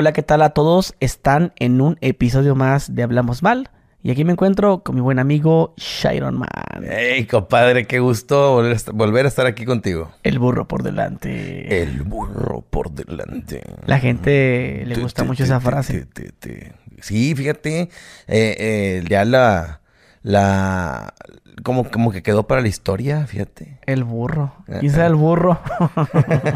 Hola, ¿qué tal a todos? Están en un episodio más de Hablamos Mal. Y aquí me encuentro con mi buen amigo Shiron Man. Hey, compadre, qué gusto volver a, estar aquí contigo. El burro por delante. El burro por delante. La gente le gusta mucho esa frase. Sí, fíjate, eh, eh, ya la, la, como, como que quedó para la historia, fíjate. El burro. ¿Quién será el burro?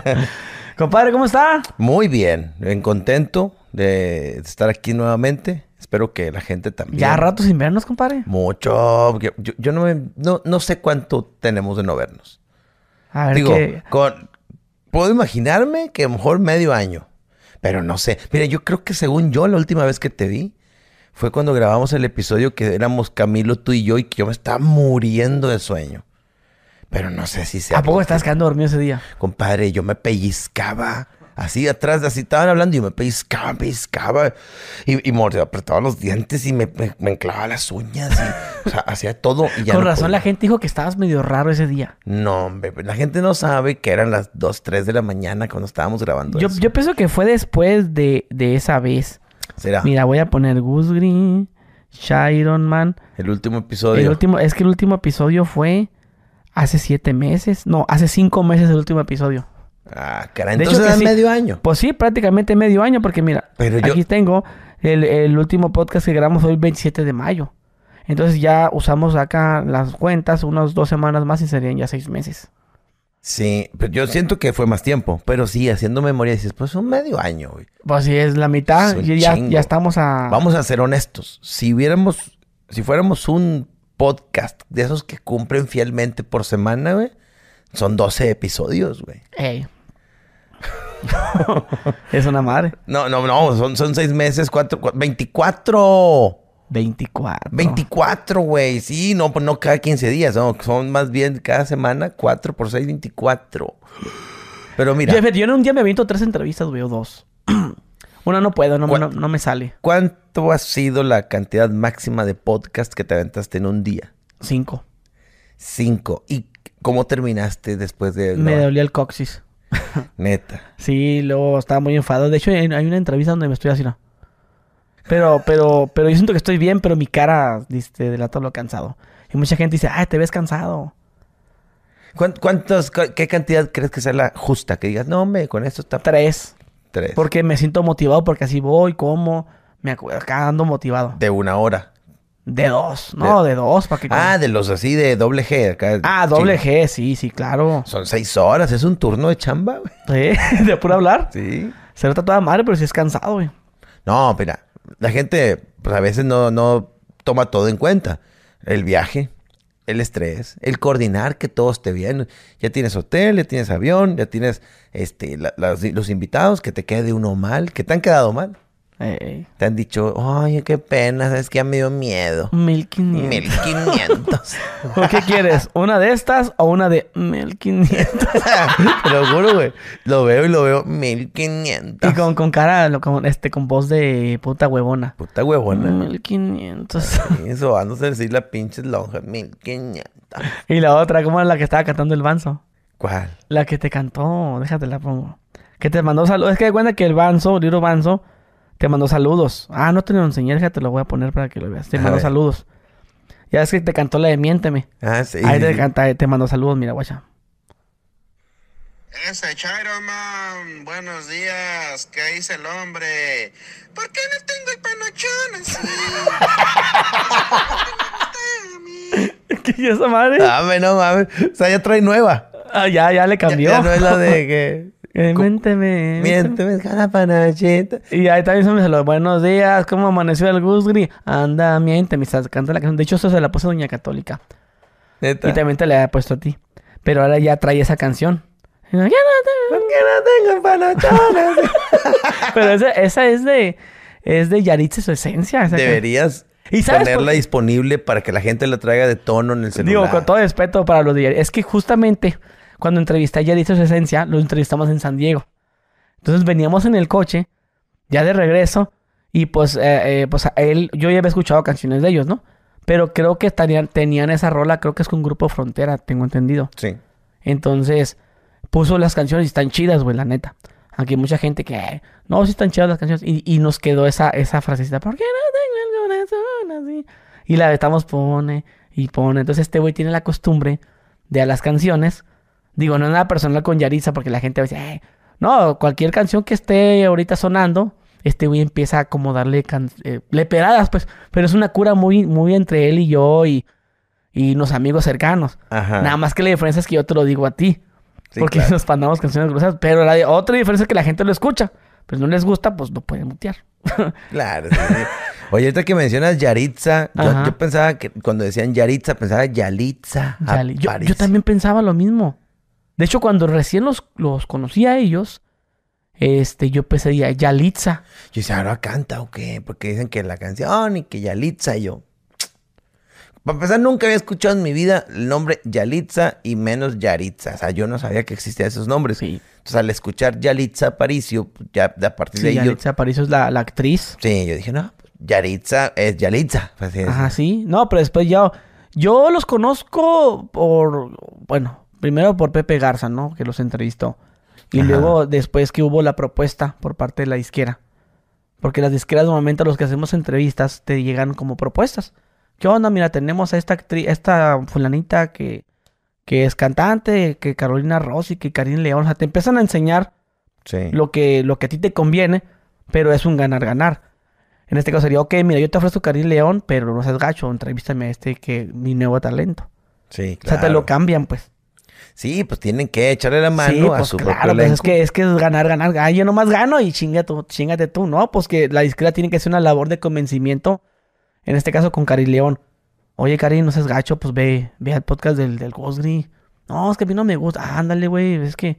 Compadre, ¿cómo está? Muy bien, bien contento de estar aquí nuevamente. Espero que la gente también. Ya rato sin vernos, compadre. Mucho. Yo, yo- yo no, me- no, no sé cuánto tenemos de no vernos. A ver Digo, con, puedo imaginarme que a lo mejor medio año. Pero no sé. Mira, yo creo que según yo, la última vez que te vi fue cuando grabamos el episodio que éramos Camilo, tú y yo, y que yo me estaba muriendo de sueño. Pero no sé si sea. ¿A poco estás quedando dormido ese día? Compadre, yo me pellizcaba. Así atrás, así estaban hablando y yo me pellizcaba, me pellizcaba. Y, y mordía, apretaba los dientes y me, me, me enclavaba las uñas. Y, o sea, hacía todo. Y ya Con no razón podía. la gente dijo que estabas medio raro ese día. No, hombre, pues, la gente no sabe que eran las 2, 3 de la mañana cuando estábamos grabando Yo, eso. yo pienso que fue después de, de esa vez. Será Mira, voy a poner Goose Green, Shiron Man. el último episodio. El último, es que el último episodio fue hace siete meses. No, hace cinco meses el último episodio. Ah, caray, De hecho entonces que era sí. medio año. Pues sí, prácticamente medio año, porque mira, Pero yo- aquí tengo el, el último podcast que grabamos hoy, 27 de mayo. Entonces ya usamos acá las cuentas, unas dos semanas más y serían ya seis meses. Sí, pero yo siento que fue más tiempo. Pero sí, haciendo memoria dices, pues un medio año, güey. Pues sí, es la mitad. Ya, ya estamos a... Vamos a ser honestos. Si hubiéramos, si fuéramos un podcast de esos que cumplen fielmente por semana, güey, son 12 episodios, güey. Ey. es una madre. No, no, no, son, son 6 meses, 4, 24. 24. 24, güey. Sí, no, pues no cada 15 días, no, son más bien cada semana, 4 por 6, 24. Pero mira, Yo, yo en un día me aviento tres entrevistas, güey, o dos. Una no puedo, no, ¿Cuál- no, no me sale. ¿cuánto ha sido la cantidad máxima de podcast que te aventaste en un día? Cinco. 5. ¿Y cómo terminaste después de Me no, dolía el coxis. neta? Sí, luego estaba muy enfadado. De hecho, hay hay una entrevista donde me estoy así, ¿no? Pero, pero, pero yo siento que estoy bien, pero mi cara este, delata lo cansado. Y mucha gente dice, ay, te ves cansado. ¿Cuán- ¿Cuántos, cu- qué cantidad crees que sea la justa? Que digas, no, hombre, con esto está Tres. Tres. Porque me siento motivado, porque así voy, como, me acá ando motivado. De una hora. De dos, no, de, dos, para que... Ah, de los así de doble G. acá, ah, doble. G, sí, sí, claro. Son seis horas, es un turno de chamba, güey. Sí, de puro hablar. Sí. Se nota toda madre, pero sí es cansado, güey. No, mira, la gente pues a veces no, no toma todo en cuenta. El viaje, el estrés, el coordinar que todo esté bien. Ya tienes hotel, ya tienes avión, ya tienes este, la- los invitados, que te quede uno mal, que te han quedado mal. Ey, Te han dicho, ay, qué pena, sabes que ya me dio miedo. 1500. 1500. ¿O qué quieres? ¿Una de estas o una de 1500? Te lo juro, güey. Lo veo y lo veo 1500. Y con, con cara, lo- con, este, con voz de puta huevona. Puta huevona. 1500. Eso, vándose a decir la pinche lonja. 1500. Y la otra, ¿cómo es la que estaba cantando el banzo? ¿Cuál? La que te cantó, déjate la pongo. Que te mandó saludos. Es que de cuenta que el banzo, Liro Banzo, te mandó saludos. Ah, no te lo enseñé, déjate, lo voy a poner para que lo veas. Te mandó saludos. Ya es que te cantó la de Miénteme. Ah, sí. Ahí te canta, te mandó saludos, mira, guacha. Ese Chairo Man, buenos días. ¿Qué dice el hombre? ¿Por qué no tengo el panochón así? ¿Qué es esa madre? Dame, no mames. O sea, ya trae nueva. Ah, ya, ya le Ya, cambió. ya no es la de que. Eh, Miénteme. Miénteme, cada panachita. Y ahí también se me salió, buenos días, ¿cómo amaneció el Gusgri? Anda, miénteme, estás canta la canción. De hecho, eso se la puse a Doña Católica. Neta. Y también te la había puesto a ti. Pero ahora ya trae esa canción. Ya no ¿Por qué no tengo panachones? Pero esa, esa es de... Es de Yaritza su esencia. esa Deberías ¿Y sabes por ponerla disponible para que la gente la traiga de tono en el celular. Digo, con todo respeto para los de Yaritza. Es que justamente cuando entrevisté a Yaritza su esencia, lo entrevistamos en San Diego. Entonces veníamos en el coche, ya de regreso, y pues, eh, eh, pues a él, yo ya había escuchado canciones de ellos, ¿no? Pero creo que estarían, tenían esa rola, creo que es con Grupo Frontera, tengo entendido. Sí. Entonces, puso las canciones y están chidas, güey, la neta. Aunque hay mucha gente que, "Ay, no, sí están chidas las canciones. Y, y nos quedó esa, esa frasecita, ¿por qué no tengo el corazón así? Y la estamos pone y pone. Entonces este güey tiene la costumbre de a las canciones. Digo, no es nada personal con Yaritza porque la gente va a decir, "Ay, no, cualquier canción que esté ahorita sonando, este güey empieza a como darle can- eh, leperadas, pues. Pero es una cura muy, muy entre él y yo y, y los amigos cercanos. Ajá. Nada más que la diferencia es que yo te lo digo a ti. Sí, porque claro. nos mandamos canciones groseras. Pero la otra diferencia es que la gente lo escucha. Pero no les gusta, pues lo pueden mutear. Claro. sí. Oye, ahorita que mencionas Yaritza, yo, pensaba que cuando decían Yaritza, pensaba Yalitza. Yali. Yo, también pensaba lo mismo. De hecho, cuando recién los, los conocí a ellos, este, yo pensé ya Yalitza. Yo decía, ¿ahora canta o qué? Porque dicen que la canción y que Yalitza y yo. Para empezar, nunca había escuchado en mi vida el nombre Yalitza y menos Yaritza. O sea, yo no sabía que existían esos nombres. Sí. Entonces, al escuchar Yalitza Aparicio, pues, ya a partir Sí, de ahí yo... Yalitza Aparicio es la, la actriz. Sí, yo dije, no, pues, Yaritza es Yalitza. Pues, así es. Ajá, sí. No, pero después ya... Yo los conozco por... Bueno, primero por Pepe Garza, ¿no? Que los entrevistó. Y Ajá. luego después que hubo la propuesta por parte de la disquera. Porque las disqueras normalmente a los que hacemos entrevistas te llegan como propuestas. ¿Qué onda? Mira, tenemos a esta actriz, esta fulanita que, que es cantante, que Carolina Rossi, que Karin León. O sea, te empiezan a enseñar Sí. lo que, lo que a ti te conviene, pero es un ganar-ganar. En este caso sería, ok, mira, yo te ofrezco Karim León, pero no seas gacho, entrevístame a este que mi nuevo talento. Sí, O sea, te lo cambian, pues. Sí, pues tienen que echarle la mano sí, a pues su claro, pues es que, es que es ganar, ganar. Ah, yo nomás gano y chinga tú, chingate tú, ¿no? Pues que la disquera tiene que hacer una labor de convencimiento, en este caso con Karim León. Oye, Karim, no seas gacho, pues ve, ve al podcast del, del Ghost Gris. No, es que a mí no me gusta. Ah, ándale, güey, es que,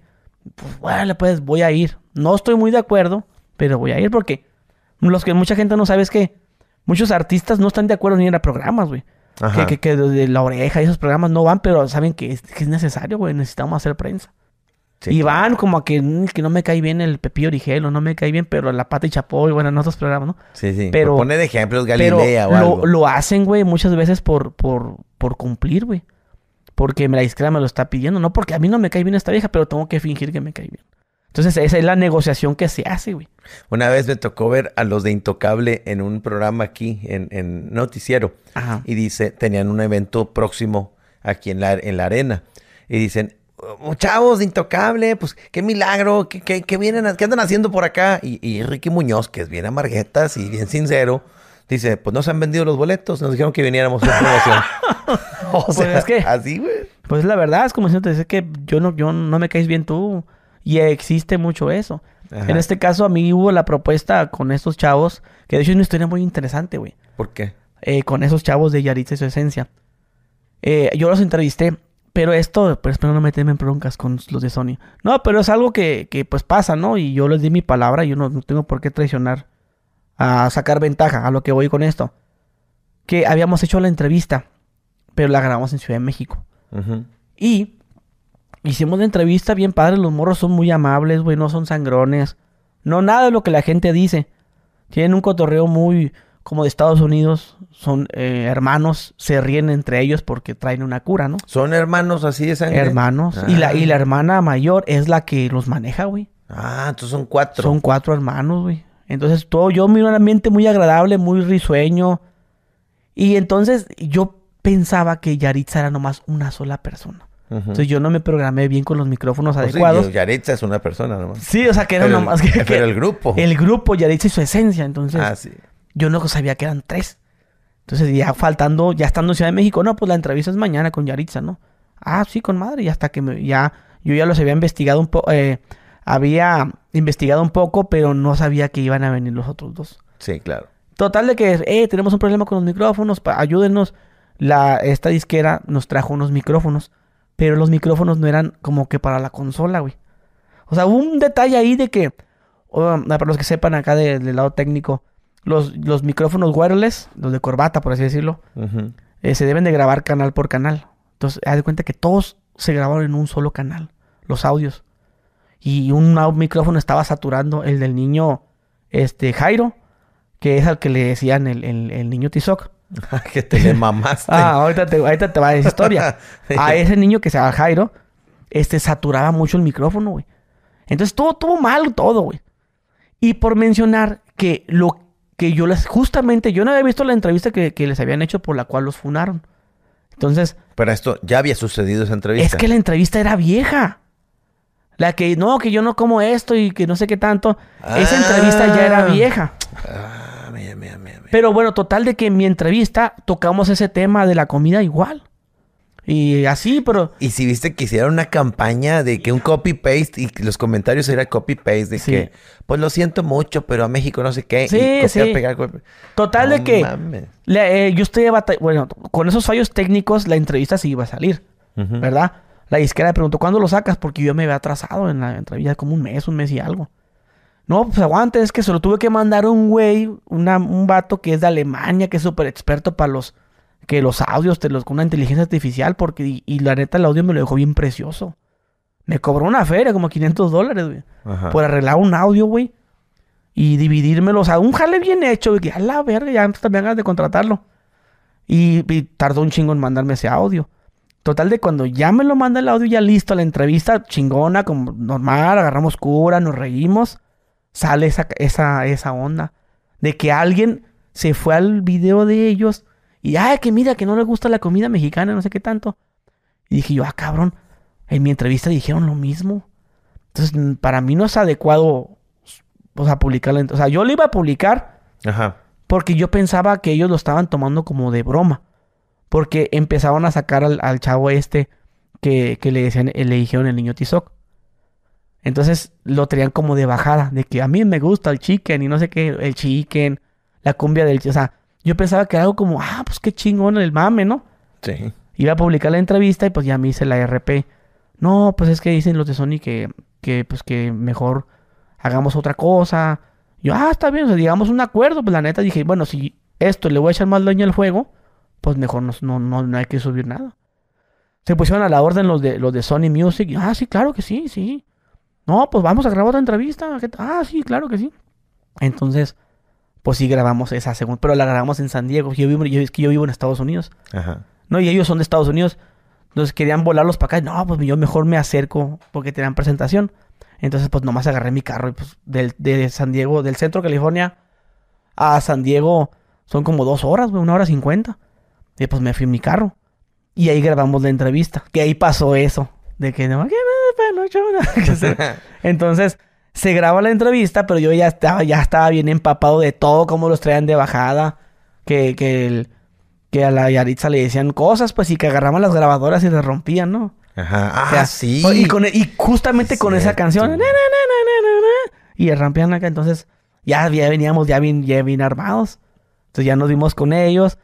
pues bueno, pues voy a ir. No estoy muy de acuerdo, pero voy a ir porque los que mucha gente no sabe es que muchos artistas no están de acuerdo ni en a programas, güey. Que, que, que de la oreja y esos programas no van, pero saben que es, que es necesario, güey. Necesitamos hacer prensa. Sí, y claro. van como a que, mm, que no me cae bien el Pepillo Origel o no me cae bien, pero la pata y chapoy, bueno, en otros programas, ¿no? Sí, sí. pero- Por poner ejemplos, Pero Galilea o lo, algo. lo hacen, güey, muchas veces por, por, por cumplir, güey. Porque la disquera me lo está pidiendo. No porque a mí no me cae bien esta vieja, pero tengo que fingir que me cae bien. Entonces esa es la negociación que se hace, güey. Una vez me tocó ver a los de Intocable en un programa aquí, en, en Noticiero. Ajá. Y dice, tenían un evento próximo aquí en la, en la arena. Y dicen, "Oh, chavos de Intocable, pues qué milagro, qué, qué, qué vienen, a- qué andan haciendo por acá. Y, y Ricky Muñoz, que es bien amarguetas y bien sincero, dice, pues no se han vendido los boletos, nos dijeron que viniéramos a hacer promoción. o Pues sea, es que- así, güey. Pues la verdad es como si te dice que yo no, yo no me caes bien tú. Y existe mucho eso. Ajá. En este caso, a mí hubo la propuesta con estos chavos, que de hecho es una historia muy interesante, güey. ¿Por qué? eh, con esos chavos de Yaritza y su esencia. Eh, yo los entrevisté, pero esto, pero espero no meterme en broncas con los de Sony. No, pero es algo que, que, pues pasa, ¿no? Y yo les di mi palabra y yo no, no tengo por qué traicionar a sacar ventaja a lo que voy con esto. Que habíamos hecho la entrevista, pero la grabamos en Ciudad de México. Ujú. Y hicimos la entrevista bien padre, los morros son muy amables, güey, no son sangrones. No nada de lo que la gente dice. Tienen un cotorreo muy como de Estados Unidos, son eh, hermanos, se ríen entre ellos porque traen una cura, ¿no? ¿Son hermanos así de sangre? Hermanos. Y, la, y la Ah. hermana mayor es la que los maneja, güey. Ah, entonces son cuatro. Son cuatro hermanos, güey. Entonces todo, yo miro un ambiente muy agradable, muy risueño. Y entonces yo pensaba que Yaritza era nomás una sola persona. Entonces yo no me programé bien con los micrófonos adecuados. Yaritza es una persona nomás. Sí, o sea, que era Pero nomás que, que- pero el grupo. El grupo, Yaritza y su esencia. Entonces, Ah, sí. yo no sabía que eran tres. Entonces, ya faltando, ya estando en Ciudad de México, no, pues la entrevista es mañana con Yaritza, ¿no? Ah, sí, con madre. Y hasta que me- ya, yo ya los había investigado un poco, había investigado un poco, pero no sabía que iban a venir los otros dos. Sí, claro. Total de que, eh, tenemos un problema con los micrófonos, ayúdenos. La, esta disquera nos trajo unos micrófonos, pero los micrófonos no eran como que para la consola, güey. O sea, hubo un detalle ahí de que, um, para los que sepan acá de- del lado técnico, los, los micrófonos wireless, los de corbata, por así decirlo, eh, se deben de grabar canal por canal. Entonces, haz de cuenta que todos se grabaron en un solo canal, los audios. Y un micrófono estaba saturando el del niño este Jairo, que es al que le decían el, el- el niño Tizoc. que te le mamaste. Ah, ahorita te, ahorita te va a decir historia. A ese niño que se llama Jairo, este saturaba mucho el micrófono, güey. Entonces todo tuvo mal, todo, güey. Y por mencionar que lo que yo les, justamente, yo no había visto la entrevista que, que les habían hecho por la cual los funaron. Entonces, Pero esto ya había sucedido esa entrevista. es que la entrevista era vieja. La que, no, que yo no como esto y que no sé qué tanto. Esa Ah. entrevista ya era vieja. Ah, mira, mira, mira, mira. Pero bueno, total de que en mi entrevista tocamos ese tema de la comida igual. Y así, pero... Y si viste que hicieron una campaña de que un copy-paste y los comentarios era copy-paste de Sí. que, pues lo siento mucho, pero a México no sé qué. Sí, y sí. pegar, copiar. Total No de que... le- eh, yo estoy. Bueno, con esos fallos técnicos, la entrevista sí iba a salir. ¿Verdad? La disquera me preguntó, ¿cuándo lo sacas? Porque yo me había atrasado en la entrevista como un mes, un mes y algo. No, pues aguante, es que se lo tuve que mandar un güey, una- un vato que es de Alemania, que es súper experto para los, que los audios, te los, con una inteligencia artificial, porque, y, y la neta el audio me lo dejó bien precioso. Me cobró una feria, como 500 dólares, güey, Ajá. por arreglar un audio, güey, y dividírmelo, o sea, un jale bien hecho, güey, que a la verga, ya también ganas de contratarlo. Y, y tardó un chingo en mandarme ese audio. Total de cuando ya me lo manda el audio ya listo, la entrevista chingona, como normal, agarramos cura, nos reímos, sale esa, esa, esa onda de que alguien se fue al video de ellos y, ay, que mira, que no le gusta la comida mexicana, no sé qué tanto. Y dije yo, ah, cabrón, en mi entrevista dijeron lo mismo. Entonces, para mí no es adecuado, o sea, publicarla. O sea, yo lo iba a publicar Ajá. porque yo pensaba que ellos lo estaban tomando como de broma. Porque empezaban a sacar al, al chavo este que, que le decían, le dijeron el niño Tizoc. Entonces lo tenían como de bajada, de que a mí me gusta el chicken y no sé qué, el chicken, la cumbia del... O sea, yo pensaba que era algo como, ah, pues qué chingón el mame, ¿no? Sí. Iba a publicar la entrevista y pues ya me hice la RP. No, pues es que dicen los de Sony que, que pues que mejor hagamos otra cosa. Yo, ah, está bien, o sea, digamos un acuerdo. Pues la neta dije, bueno, si esto le voy a echar más daño al juego, pues mejor no, no, no, no hay que subir nada. Se pusieron a la orden los de, los de Sony Music. ah, sí, claro que sí, sí. No, pues vamos a grabar otra entrevista. Ah, sí, claro que sí. Entonces, pues sí grabamos esa segunda, pero la grabamos en San Diego. Yo vivo, yo, es que yo vivo en Estados Unidos. Ajá. No, y ellos son de Estados Unidos. Entonces querían volarlos para acá. No, pues yo mejor me acerco porque tenían presentación. Entonces, pues nomás agarré mi carro y pues del, de San Diego, del centro de California a San Diego son como dos horas, güey, una hora cincuenta. Y pues me fui en mi carro. Y ahí grabamos la entrevista. Que ahí pasó eso. De que no, Entonces, se graba la entrevista, pero yo ya estaba, ya estaba bien empapado de todo, cómo los traían de bajada. Que, que, el- que a la Yaritza le decían cosas, pues, y que agarraban las grabadoras y las rompían, ¿no? Ajá. Ah, O sea, sí. Y, con- y justamente con esa canción. na, na, na, y rampean acá. Entonces, ya, ya veníamos ya bien, ya bien armados. Entonces ya nos dimos con ellos.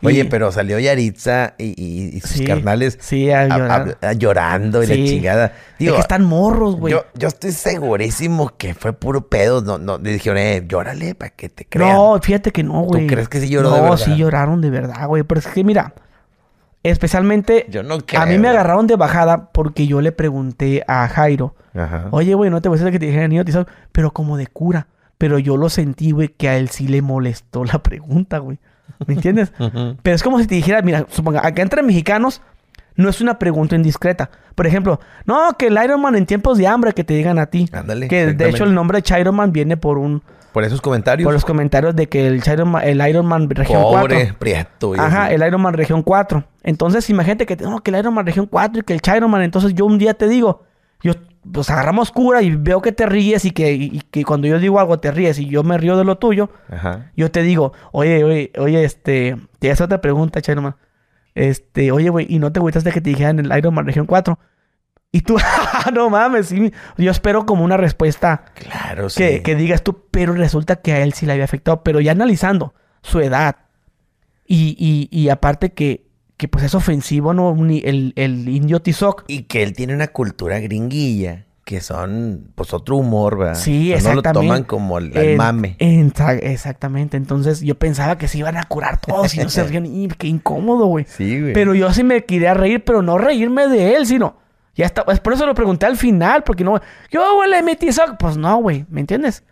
Y- Oye, pero salió Yaritza y, y- y sus Sí, carnales Sí, a a- llorar. a- a- llorando y la chingada. Es Digo, que están morros, güey. yo, yo estoy segurísimo que fue puro pedo. No, no, le dijeron, eh, llórale para que te crean. No, fíjate que no, güey. crees que sí lloró no, de verdad? sí lloraron de verdad, güey. Pero es que, mira, especialmente Yo no creo. a mí me agarraron de bajada porque yo le pregunté a Jairo, Ajá. oye, güey, no te voy a decir que te dijeron niño pero como de cura. Pero yo lo sentí, güey, que a él sí le molestó la pregunta, güey. ¿Me entiendes? Pero es como si te dijera, mira, suponga, acá entre mexicanos no es una pregunta indiscreta. Por ejemplo, no, que el Iron Man en tiempos de hambre que te digan a ti. Ándale. Que de hecho el nombre de Iron Man viene por un Por esos comentarios. por los comentarios de que el Iron Man, el Iron Man región Pobre, 4. prieto. Ajá, el Iron Man región 4. Entonces, imagínate que no, que el Iron Man región 4 y que el Iron Man, entonces yo un día te digo, yo pues agarramos cura y veo que te ríes y que, y que cuando yo digo algo te ríes y yo me río de lo tuyo, Ajá. yo te digo, oye, oye, oye, este, te hace otra pregunta, Iron Man. Este, oye, güey, ¿y no te agüitaste que te dijeran el Iron Man región 4? Y tú, "Ah, no mames, sí. Yo espero como una respuesta Claro, sí. que, que digas tú, pero resulta que a él sí le había afectado. Pero ya analizando su edad y, y, y aparte que, que pues es ofensivo, ¿no? El, el indio Tizoc. Y que él tiene una cultura gringuilla. Que son, pues, otro humor, ¿verdad? Sí, O sea, No lo exactamente. toman como el, mame. exactamente. Entonces yo pensaba que se iban a curar todos y no se rían. Y qué incómodo, güey. Sí, güey. Pero yo sí me quería reír, pero no reírme de él, sino... Ya está, por eso lo pregunté al final, porque no... Yo, güey, le metí Tizoc. Pues no, güey, ¿me entiendes?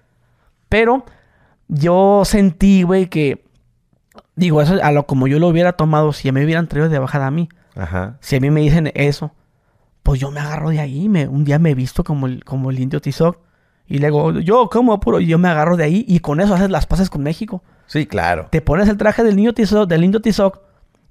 Pero yo sentí, güey, que... Digo, eso a lo como yo lo hubiera tomado si me hubieran traído de bajada a mí. Ajá. Si a mí me dicen eso, pues yo me agarro de ahí. Me, un día me he visto como el, como el indio Tizoc. Y luego, yo como puro, y yo me agarro de ahí. Y con eso haces las paces con México. Sí, claro. Te pones el traje del niño Tizoc, del indio Tizoc.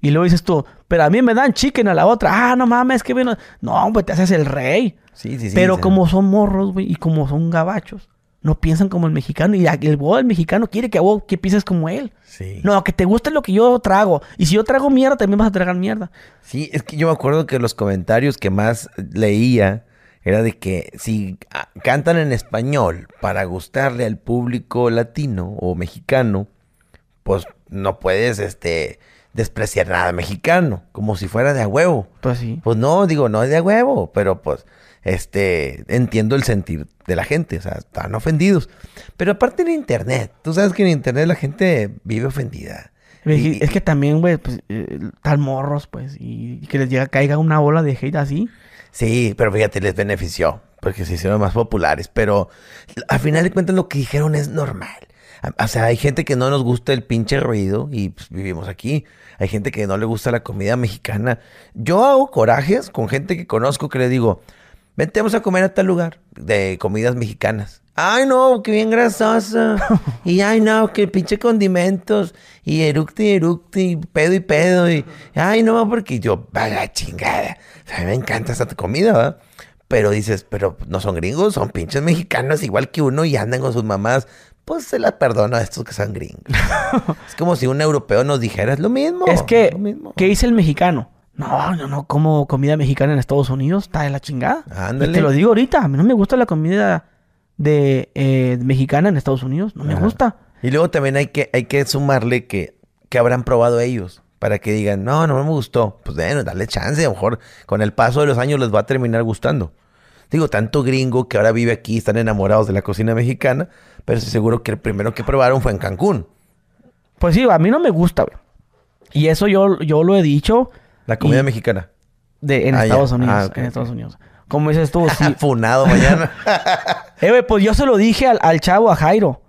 Y luego dices tú, pero a mí me dan chicken a la otra. Ah, no mames, que vino. No, hombre, te haces el rey. Sí, sí, sí. pero sí. como son morros, güey, y como son gabachos, no piensan como el mexicano. Y el del mexicano quiere que vos que pienses como él. Sí. No, que te guste lo que yo trago. Y si yo trago mierda, también vas a tragar mierda. Sí, es que yo me acuerdo que los comentarios que más leía era de que si ah, cantan en español para gustarle al público latino o mexicano, pues no puedes este despreciar nada mexicano, como si fuera de a huevo. Pues sí. Pues no, digo, no es de a huevo, pero pues este entiendo el sentir de la gente, o sea, están ofendidos. Pero aparte en internet, tú sabes que en internet la gente vive ofendida. Y- es que también, güey, pues, eh, tal morros, pues, y, y que les llega, caiga una bola de hate así. Sí, pero fíjate, les benefició, porque se hicieron más populares, pero al final de cuentas lo que dijeron es normal. O sea, hay gente que no nos gusta el pinche ruido y pues, vivimos aquí. Hay gente que no le gusta la comida mexicana. Yo hago corajes con gente que conozco que le digo, vente, vamos a comer a tal lugar de comidas mexicanas. Ay, no, que bien grasoso. y ay, no, que pinche condimentos. Y eructe y eructe y pedo y pedo. Y ay, no, porque yo, va la chingada. A mí me encanta esta comida, ¿verdad? Pero dices, pero no son gringos, son pinches mexicanos igual que uno y andan con sus mamás. Pues se las perdono a estos que son gringos. es como si un europeo nos dijera, es lo mismo. es que, lo mismo. ¿qué dice el mexicano? No, no, no, como comida mexicana en Estados Unidos, está de la chingada. Ándale. Y te lo digo ahorita, a mí no me gusta la comida de eh, mexicana en Estados Unidos, no me Ajá. gusta. Y luego también hay que, hay que sumarle que, que habrán probado ellos. Para que digan, no, no me gustó. Pues bueno, dale chance. A lo mejor con el paso de los años les va a terminar gustando. Digo, tanto gringo que ahora vive aquí, están enamorados de la cocina mexicana. Pero estoy seguro que el primero que probaron fue en Cancún. Pues sí, a mí no me gusta, güey. Y eso yo, yo lo he dicho La comida Y- mexicana. de, en Ah, ya. Estados Unidos. Ah, ok, en. Estados Unidos. Como dices tú, sí. Funado mañana. Eh, güey, pues yo se lo dije al, al chavo, a Jairo.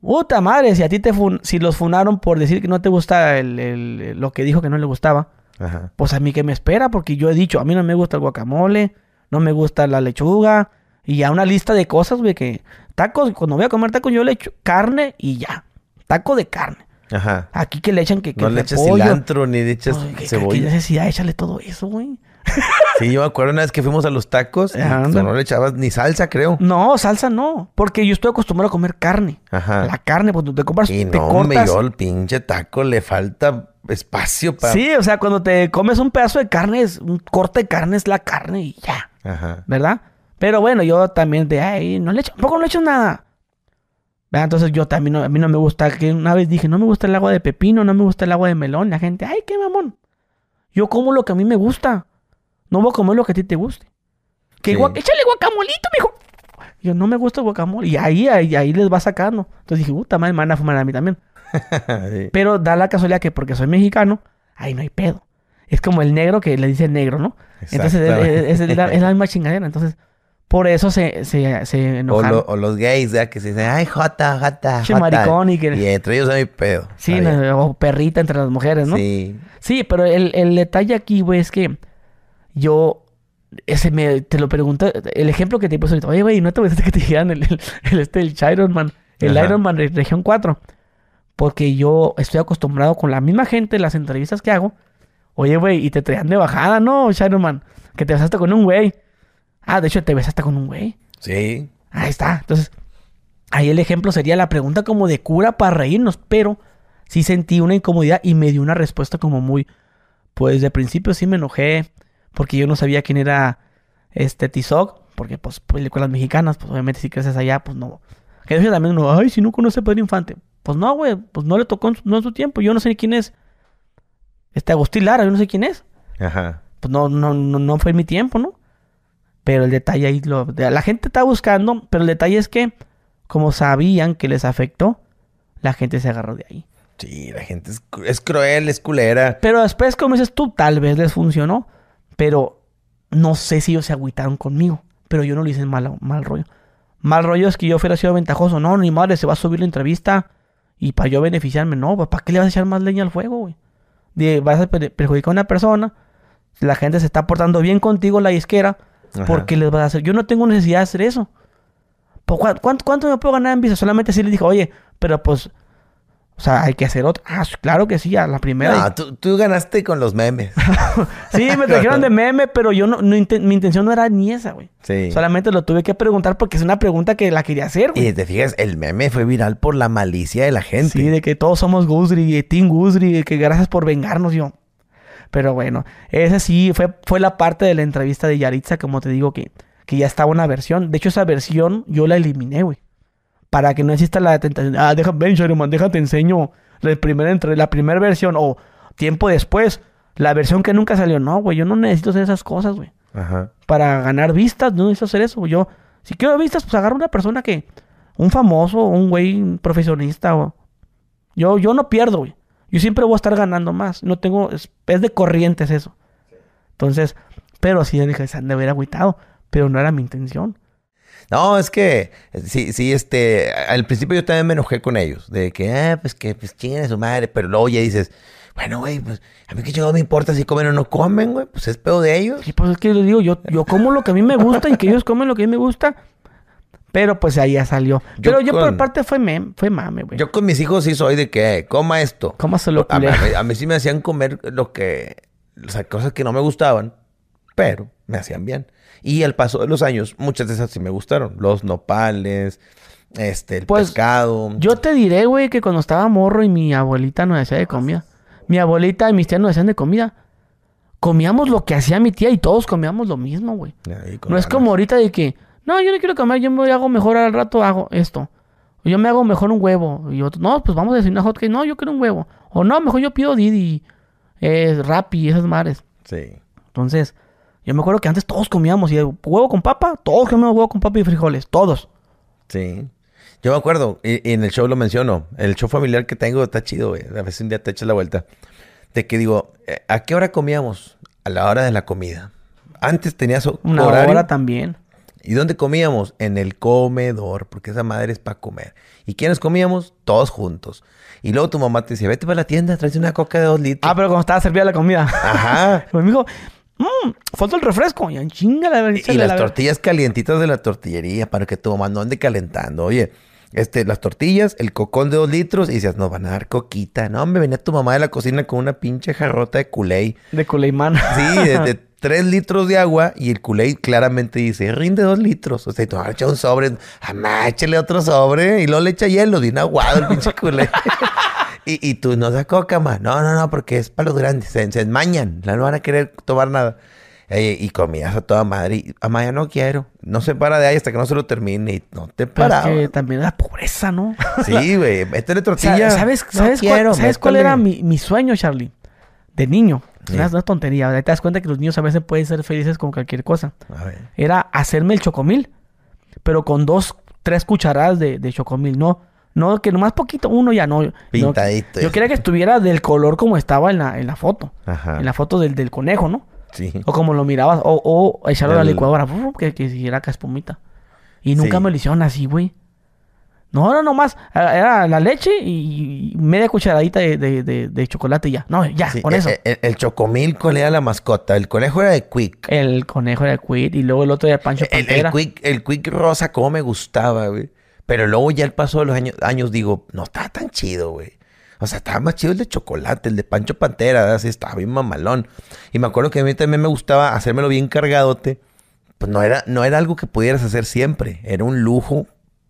Puta madre, si a ti te fun- si los funaron por decir que no te gusta el- el- lo que dijo que no le gustaba, Ajá. pues a mí que me espera, porque yo he dicho, a mí no me gusta el guacamole, no me gusta la lechuga, y ya una lista de cosas, güey, que tacos, cuando voy a comer tacos yo le echo carne y ya. Taco de carne. Ajá. Aquí que le echan que, que No le eches repollo. cilantro ni le eches Ay, ¿qué- ¿Qué cebolla. necesidad? Échale todo eso, güey. Sí, yo me acuerdo una vez que fuimos a los tacos y Ajá, anda. no le echabas ni salsa, creo. No, salsa no, porque yo estoy acostumbrado a comer carne. Ajá. La carne, pues tú te compras, Y te no, cortas. yo el pinche taco le falta espacio para... Sí, o sea, cuando te comes un pedazo de carne, es un corte de carne es la carne y ya, Ajá. ¿verdad? Pero bueno, yo también de ay, no le echo, tampoco no le echo nada. ¿Verdad? Entonces yo también, no- a mí no me gusta, que una vez dije, no me gusta el agua de pepino, no me gusta el agua de melón. La gente, ay, qué mamón. Yo como lo que a mí me gusta. No voy a comer lo que a ti te guste. Que Sí. échale guacamolito, mijo. Yo no me gusta el guacamole. Y ahí, ahí, ahí les va sacando. Entonces dije, puta madre, me van a fumar a mí también. Sí. Pero da la casualidad que porque soy mexicano, ahí no hay pedo. Es como el negro que le dice negro, ¿no? Entonces es, Exactamente. es- es la, es la misma chingadera. Entonces, por eso se, se, se O, enojan. lo- o los gays, ¿verdad? Que se dicen, ay, jota, jota, Che, jota". maricón y que- Y entre ellos hay pedo. Sí, no, o perrita entre las mujeres, ¿no? Sí, Sí. pero el, el detalle aquí, güey, es que yo ese me, te lo pregunté, el ejemplo que te puse ahorita, oye, güey, ¿no te gustaste que te dijeran el, el, el, este, el Iron Man, el Ajá. Iron Man de Región 4? Porque yo estoy acostumbrado con la misma gente en las entrevistas que hago. Oye, güey, y te traían de bajada, ¿no, Iron Man? Que te besaste con un güey. Ah, de hecho, te besaste con un güey. Sí. Ahí está. Entonces, ahí el ejemplo sería la pregunta como de cura para reírnos, pero sí sentí una incomodidad y me dio una respuesta como muy, pues de principio sí me enojé porque yo no sabía quién era este Tizoc, porque pues películas mexicanas, pues obviamente si creces allá, pues no. Que eso también uno, ay, si no conoce a Pedro Infante. Pues no, güey, pues no le tocó en su, no en su tiempo, yo no sé quién es. Este Agustín Lara, yo no sé quién es Ajá. pues no, no, no, no fue mi tiempo, ¿no? Pero el detalle ahí, lo, la gente está buscando, pero el detalle es que, como sabían que les afectó, la gente se agarró de ahí. Sí, la gente es, cru- es cruel, es culera. Pero después, como dices tú, tal vez les funcionó, pero no sé si ellos se agüitaron conmigo, pero yo no lo hice mal, mal rollo. Mal rollo es que yo fuera sido ventajoso, no, ni madre, se va a subir la entrevista y para yo beneficiarme, no, ¿para qué le vas a echar más leña al fuego, güey? De- vas a per- perjudicar a una persona La gente se está portando bien contigo, la disquera, Ajá. porque les vas a hacer. Yo no tengo necesidad de hacer eso. ¿Por cuán- ¿Cuánto, cuánto me puedo ganar en visa? Solamente sí les dije, oye, pero pues, o sea, hay que hacer otro. Ah, claro que sí, a la primera. No, tú, tú ganaste con los memes. Sí, me trajeron de meme, pero yo no, no mi intención no era ni esa, güey. Sí. Solamente lo tuve que preguntar porque es una pregunta que la quería hacer, güey. Y te fijas, el meme fue viral por la malicia de la gente. Sí, de que todos somos Guzri, Team Guzri, que gracias por vengarnos yo. Pero bueno, esa sí fue, fue la parte de la entrevista de Yaritza, como te digo, que, que ya estaba una versión. De hecho, esa versión yo la eliminé, güey. Para que no exista la tentación. Ah, deja, ven, Sharuman, déjate enseño la primera, entre, la primera versión o tiempo después. La versión que nunca salió. No, güey, yo no necesito hacer esas cosas, güey Ajá. para ganar vistas, no necesito hacer eso. Yo, si quiero vistas, pues agarro una persona que, un famoso, un güey un profesionista. O... Yo, yo no pierdo, güey. Yo siempre voy a estar ganando más. No tengo, es, es de corrientes eso. Entonces, pero sí, dije, se han de haber agüitado, pero no era mi intención. No, es que sí, sí, este, al principio yo también me enojé con ellos, de que, ah, pues que, pues chinguen a su madre, pero luego ya dices, bueno, güey, pues a mí qué chingado me importa si comen o no comen, güey, pues es pedo de ellos. Y pues es que les digo, yo, yo como lo que a mí me gusta y que ellos comen lo que a mí me gusta. Pero pues ahí ya salió. Yo Pero yo por parte fue meme, fue mame, güey. Yo con mis hijos sí soy de que, eh, coma esto. ¿Cómo se lo A a mí- a mí sí me hacían comer lo que, o sea, cosas que no me gustaban, pero me hacían bien. Y al paso de los años, muchas de esas sí me gustaron. Los nopales, este, el Pues, pescado. Yo te diré, güey, que cuando estaba morro y mi abuelita nos hacía de comida. Mi abuelita y mis tías nos hacían de comida. Comíamos lo que hacía mi tía y todos comíamos lo mismo, güey. No es como ahorita de que, no, yo no quiero comer, yo me hago mejor al rato, hago esto. O yo me hago mejor un huevo. Y otro, no, pues vamos a decir una hot cake. No, yo quiero un huevo. O no, mejor yo pido Didi, eh, Rappi, esas mares. Sí. Entonces, yo me acuerdo que antes todos comíamos y huevo con papa, todos comíamos huevo con papa y frijoles, todos. Sí. Yo me acuerdo, y, y en el show lo menciono, el show familiar que tengo está chido, güey. A veces un día te echas la vuelta. De que digo, eh, ¿a qué hora comíamos? A la hora de la comida. Antes tenías Una horario. hora también. ¿Y dónde comíamos? En el comedor, porque esa madre es para comer. ¿Y quiénes comíamos? Todos juntos. Y luego tu mamá te decía, vete para la tienda, tráete una coca de dos litros. Ah, pero cuando estaba servida la comida. Ajá. Pues me dijo, mmm, falta el refresco. Y chinga la Y, y las tortillas calientitas de la tortillería para que tu mamá no ande calentando. Oye, este, las tortillas, el cocón de dos litros y decías, nos van a dar coquita. No, me venía tu mamá de la cocina con una pinche jarrota de culé. De Culeimán. Sí, de, de tres litros de agua y el culé claramente dice, rinde dos litros. O sea, y tú, echa un sobre, jamás échale otro sobre y luego le echa hielo, bien aguado el pinche culé. y, y tú, no da coca más. No, no, no, porque es para los grandes, se, se enmañan, no van a querer tomar nada. Eh, y comías a toda madre. Y, mamá, ya no quiero. No se para de ahí hasta que no se lo termine. Y no te Pero es paraba. que también era pobreza, ¿no? Sí, güey. Métele sea, tortilla. ¿Sabes, No sabes, quiero, cuál, ¿sabes cuál métele. era mi, mi sueño, Charlie? De niño. Sí. Una, una tontería. Ahí te das cuenta que los niños a veces pueden ser felices con cualquier cosa. A ver. Era hacerme el chocomil. Pero con dos, tres cucharadas de, de chocomil. No, no, que nomás poquito, uno ya no. No, Pintadito. yo quería que estuviera del color como estaba en la, en la foto. Ajá. En la foto del, del conejo, ¿no? Sí. O como lo mirabas. O, o echarlo a la licuadora. Que, que siguiera acá espumita. Y nunca Sí. me lo hicieron así, güey. No, no, nomás. Era era la leche y media cucharadita de, de, de- de chocolate y ya. No, ya, Sí, con eh, eso. El, el chocomil, ¿cuál era la mascota? El conejo era de Quick. El conejo era el quid y luego el otro era el Pancho El, el quick, el quick rosa, cómo me gustaba, güey. Pero luego ya el paso de los años, años digo, no está tan chido, güey. O sea, estaba más chido el de chocolate, el de Pancho Pantera, así estaba bien mamalón. Y me acuerdo que a mí también me gustaba hacérmelo bien cargadote. Pues no era, no era algo que pudieras hacer siempre. Era un lujo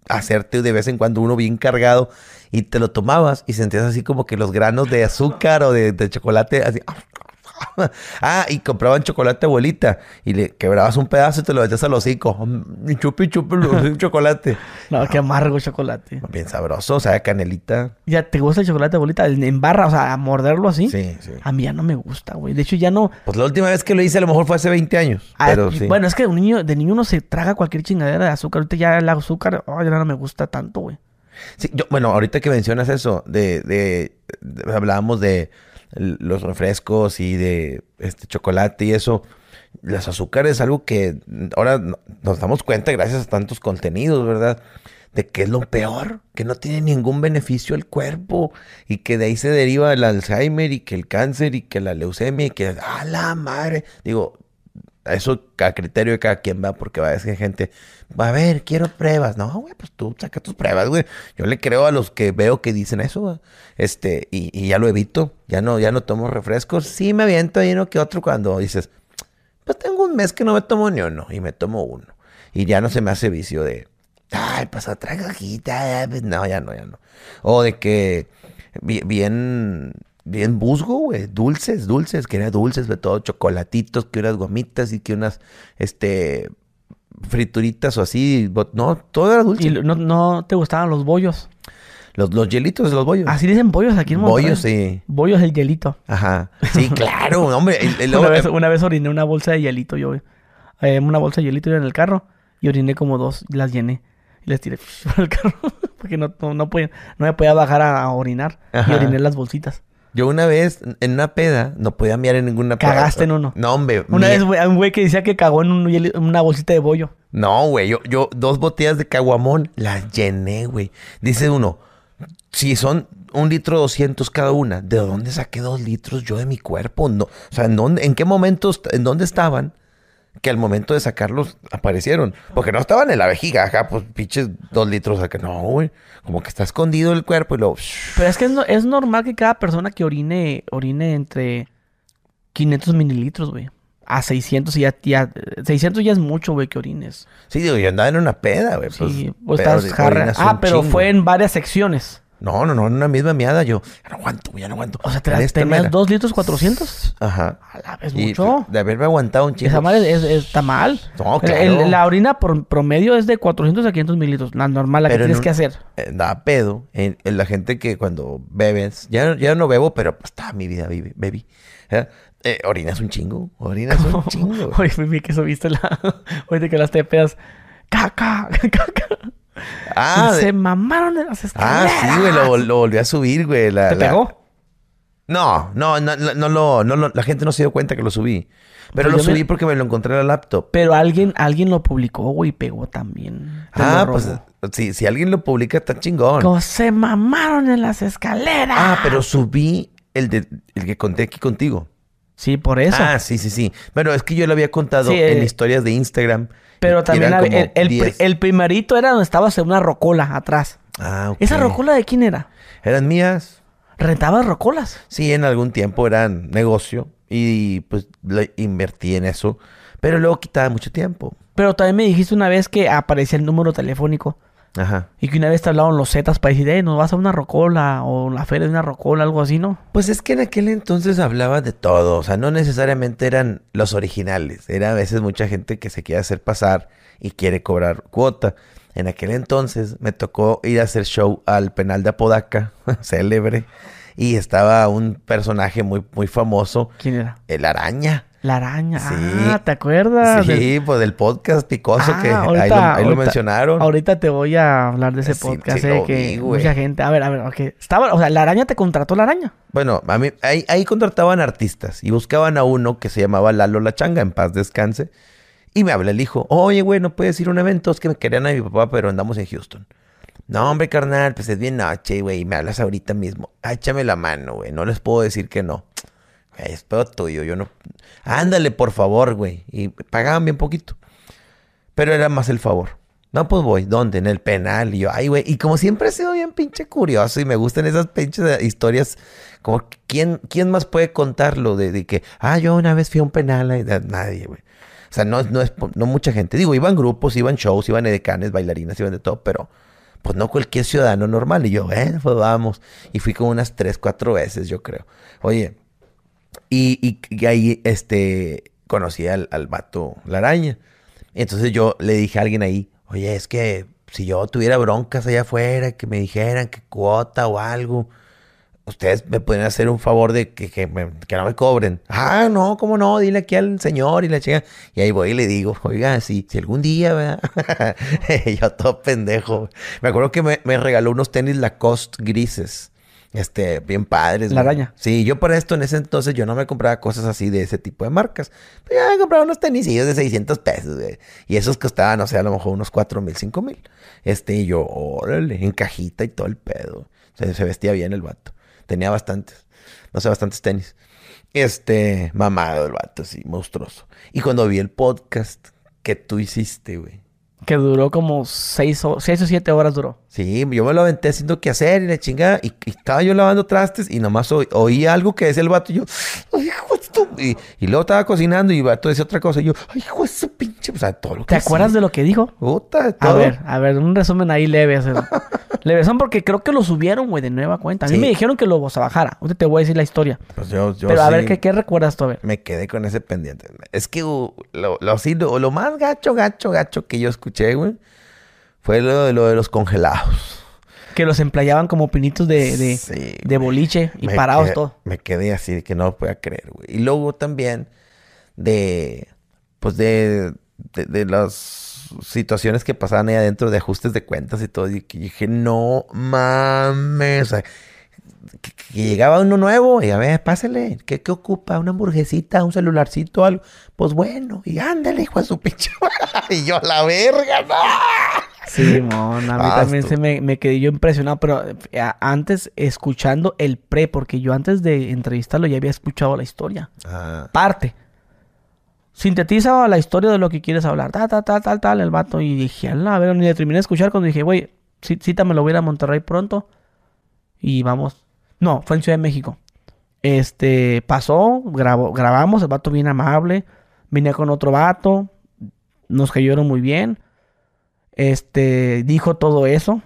hacerte de vez en cuando uno bien cargado y te lo tomabas y sentías así como que los granos de azúcar o de, de chocolate así. Ah, y compraban chocolate abuelita y le quebrabas un pedazo y te lo metías al hocico. Mm, Y chupi, chupi, un chocolate. No, qué amargo chocolate. Bien sabroso, o sea, canelita. ¿Ya te gusta el chocolate bolita? En barra, o sea, a morderlo así. Sí, sí. A mí ya no me gusta, güey. De hecho, ya no. Pues la última vez que lo hice a lo mejor fue hace 20 años. Ah, Pero sí. Bueno, es que un niño, de niño uno se traga cualquier chingadera de azúcar. Ahorita ya el azúcar, oh, ya no me gusta tanto, güey. Sí, yo, bueno, ahorita que mencionas eso, de, de, de- hablábamos de los refrescos y de este chocolate y eso. Las azúcares es algo que ahora no- nos damos cuenta gracias a tantos contenidos, ¿verdad? de que es lo peor, que no tiene ningún beneficio el cuerpo y que de ahí se deriva el Alzheimer y que el cáncer y que la leucemia y que a la madre, digo, eso a criterio de cada quien va, porque va a decir gente, va a ver, quiero pruebas. No, güey, pues tú saca tus pruebas, güey. Yo le creo a los que veo que dicen eso. Este, y, ya lo evito. Ya no, ya no tomo refrescos. Sí me aviento ahí uno que otro cuando dices, pues tengo un mes que no me tomo ni uno y me tomo uno. Y ya no se me hace vicio de, ay, pues otra cajita. Pues no, ya no, ya no. O de que bi- bien, bien busgo, güey. Dulces, dulces, que eran dulces de todo, chocolatitos, que unas gomitas y que unas, este, frituritas o así. No, todo era dulce. ¿Y no, no te gustaban los bollos? Los, los hielitos de los bollos. Así dicen bollos aquí en Monterrey. Bollos, sí. Bollos el hielito. Ajá. Sí, claro, hombre. el- el- una, vez, una vez oriné una bolsa de hielito yo. Eh, una bolsa de hielito en el carro y oriné como dos, y las llené. Y las tiré por el carro porque no, no, no, podía- no me podía bajar a, a orinar. Ajá. Y oriné las bolsitas. Yo una vez en una peda no podía mirar en ninguna peda. Cagaste en uno. No, hombre. Una vez un güey que decía que cagó en un una bolsita de bollo. No, güey. Yo, yo dos botellas de caguamón las llené, güey. Dice uno, si son un litro doscientos cada una, ¿de dónde saqué dos litros yo de mi cuerpo? No, o sea, ¿en, dónde, en qué momentos, en dónde estaban? Que al momento de sacarlos aparecieron. Porque no estaban en la vejiga, acá, pues pinches dos litros acá. No, güey. Como que está escondido el cuerpo y lo. Pero es que es, no- es normal que cada persona que orine, orine entre 500 mililitros, güey. A 600 y ya, ya... 600 ya es mucho, güey, que orines. Sí, digo, yo andaba en una peda, güey. Sí, pues, estás jarra. Ah, pero chingo. fue en varias secciones. No, no, no, en una misma miada yo. Ya no aguanto, ya no aguanto. O sea, ¿te En das esta tenías. 2 litros 400? Ajá. A la vez Y mucho. de haberme aguantado un chingo. Esa madre es- es- está mal. No, claro. el- la orina por promedio es de 400 a 500 mililitros. La normal, la Pero que en tienes un- que hacer. eh, da pedo en, en la gente que cuando bebes, ya, ya no bebo, pero pues está mi vida, baby. baby. ¿eh? Eh, orinas un chingo, orinas un chingo. Oye, vi que subiste la... Ahorita que las te pedas. Caca, caca. Ah, Se de- mamaron de las ah, escaleras. sí, güey, lo, lo volví a subir, güey. la- ¿Te la- pegó? No, no, no, no, no lo- no lo- la gente no se dio cuenta que lo subí. Pero lo me- subí porque me lo encontré en la laptop. Pero alguien, alguien lo publicó, güey, y pegó también. Te Ah, pues si, si alguien lo publica, está chingón. Se mamaron en las escaleras. Ah, pero subí el, de, el que conté aquí contigo. Sí, por eso. Ah, sí, sí, sí. Bueno, es que yo lo había contado Sí, en eh, historias de Instagram. pero también había- el, el, pri- 10. el primerito era donde estaba una rocola atrás. Ah, ok. ¿Esa rocola de quién era? ¿Eran mías? ¿Rentabas rocolas? Sí, en algún tiempo eran negocio y pues le invertí en eso. Pero luego quitaba mucho tiempo. Pero también me dijiste una vez que aparecía el número telefónico. Ajá. Y que una vez te hablaban los Zetas para decir, eh, nos vas a una rocola o la feria de una rocola, algo así, ¿no? Pues es que en aquel entonces hablaba de todo, o sea, no necesariamente eran los originales, era a veces mucha gente que se quiere hacer pasar y quiere cobrar cuota. En aquel entonces me tocó ir a hacer show al penal de Apodaca, célebre, y estaba un personaje muy, muy famoso, ¿Quién era? el araña. La araña. Sí. Ah, ¿te acuerdas? Sí, Del- pues del podcast picoso Ah, que ahí, lo, ahí lo ahorita- mencionaron. Ahorita te voy a hablar de ese Sí, podcast, sí eh, lo que vi, mucha gente... A ver, a ver, ok. Estaba, o sea, la araña te contrató la araña. Bueno, a mí, ahí, ahí contrataban artistas y buscaban a uno que se llamaba Lalo La Changa, en paz descanse. Y me habla el hijo, oye, güey, no puedes ir a un evento, es que me querían a mi papá, pero andamos en Houston. No, hombre, carnal, pues es bien noche, güey, y me hablas ahorita mismo. Ah, échame la mano, güey, no les puedo decir que no. Güey, es pedo tuyo, yo no... Ándale, por favor, güey. Y pagaban bien poquito. Pero era más el favor. No, pues voy. ¿Dónde? En el penal. Y yo, ay, güey. Y como siempre he sido bien pinche curioso y me gustan esas pinches eh, historias. Como, ¿quién, quién más puede contarlo? De, de que, ah, yo una vez fui a un penal. y de- nadie, güey. O sea, no, no es no mucha gente. Digo, iban grupos, iban shows, iban edecanes, bailarinas, iban de todo, pero pues no cualquier ciudadano normal. Y yo, eh, pues vamos. Y fui como unas tres, cuatro veces, yo creo. Oye, y, y- y ahí, este, conocí al, al vato, la araña. Entonces yo le dije a alguien ahí, oye, es que si yo tuviera broncas allá afuera, que me dijeran que cuota o algo, ustedes me pueden hacer un favor de que, que, que no me cobren. Ah, no, cómo no, dile aquí al señor y la chica. Y ahí voy y le digo, oiga, si, si algún día, ¿verdad? yo todo pendejo. Me acuerdo que me, me regaló unos tenis Lacoste grises. Este, bien padres. La güey. araña. Sí, yo por esto en ese entonces yo no me compraba cosas así de ese tipo de marcas. Pero ya me compraba unos tenisillos de 600 pesos, güey. Y esos costaban, no sé, a lo mejor unos 4 mil, 5 mil. Este, y yo, órale, en cajita y todo el pedo. Se, se vestía bien el vato. Tenía bastantes, no sé, bastantes tenis. Este, mamado el vato, sí, monstruoso. Y cuando vi el podcast que tú hiciste, güey. Que duró como seis o, seis o siete horas duró. Sí, yo me lo aventé haciendo que hacer y la chingada. Y, y estaba yo lavando trastes y nomás oí, oí algo que decía el vato y yo, ay, tu-". Y, y luego estaba cocinando y el vato decía otra cosa y yo, ay, su pinche. O sea, todo lo que ¿Te acuerdas de lo que dijo? Puta, A todo. ver, a ver, un resumen ahí leve. o sea, leve son porque creo que lo subieron, güey, de nueva cuenta. A mí Sí. me dijeron que lo bajara. Ahorita te voy a decir la historia. Pues yo, yo Pero a ver, ¿qué, ¿qué recuerdas tú? A ver. Me quedé con ese pendiente. Es que uh, lo, lo, lo- lo más gacho, gacho, gacho que yo escuché, güey, fue lo de, lo de los congelados. Que los emplayaban como pinitos de, de, Sí, de boliche y Me parados quedé- todo. Me quedé así de que no lo podía creer, güey. Y luego también de, pues de, de, de las situaciones que pasaban ahí adentro de ajustes de cuentas y todo. Y que dije, no mames. O sea, que, que llegaba uno nuevo y a ver, pásale. ¿Qué, qué ocupa? ¿Una hamburguesita? ¿Un celularcito? Algo. Pues bueno. Y ándale, hijo de su pinche. y yo, a la verga, no. Sí, mon, a mí también se me, me quedé yo impresionado, pero eh, antes escuchando el pre, porque yo antes de entrevistarlo ya había escuchado la historia. Ah, Parte. Sintetiza la historia de lo que quieres hablar. Tal, tal, tal, tal, tal, el vato. Y dije, "Ala, a ver, ni le terminé de escuchar cuando dije, güey, sí, cítame, lo voy a ir a Monterrey pronto. Y vamos. No, fue en Ciudad de México. Este, pasó, grabó, grabamos, el vato bien amable. Vine con otro vato. Nos cayeron muy bien. Este, dijo todo eso.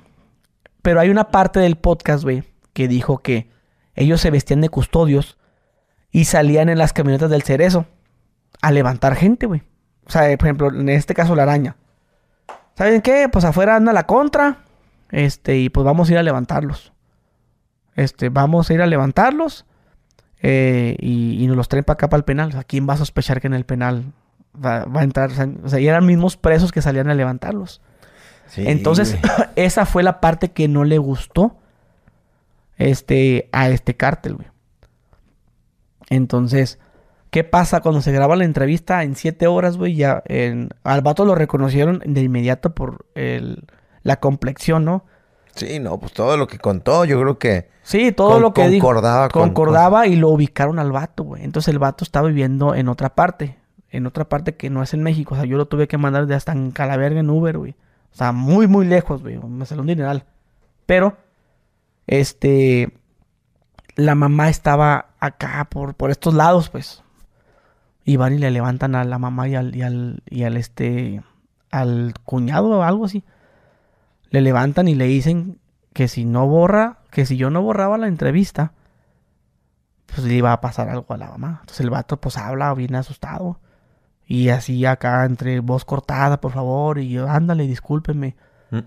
Pero hay una parte del podcast, güey, que dijo que ellos se vestían de custodios y salían en las camionetas del cerezo a levantar gente, güey. O sea, por ejemplo, en este caso la araña. ¿Saben qué? Pues afuera anda la contra. Este, y pues vamos a ir a levantarlos. Este, vamos a ir a levantarlos. eh, y, nos los traen para acá para el penal. O sea, ¿quién va a sospechar que en el penal va, va a entrar? O sea, y eran mismos presos que salían a levantarlos. Sí, Entonces, esa fue la parte que no le gustó este, a este cártel, güey. Entonces, ¿qué pasa cuando se graba la entrevista en siete horas, güey? Ya en, al vato lo reconocieron de inmediato por el, la complexión, ¿no? Sí, no, pues todo lo que contó, yo creo que Sí, todo Con- lo que dijo. concordaba con- Concordaba y lo ubicaron al vato, güey. Entonces el vato estaba viviendo en otra parte. En otra parte que no es en México. O sea, yo lo tuve que mandar de hasta en Calaverga en Uber, güey. O sea, muy, muy lejos, güey. Me salió un dineral. Pero, este... La mamá estaba acá por, por estos lados, pues. Y van y le levantan a la mamá y al, y al, y al este... Al cuñado o algo así. Le levantan y le dicen que si no borra, que si yo no borraba la entrevista, pues le iba a pasar algo a la mamá. Entonces el vato pues habla bien asustado. Y así acá entre voz cortada, por favor, y yo, ándale, discúlpeme. Mm.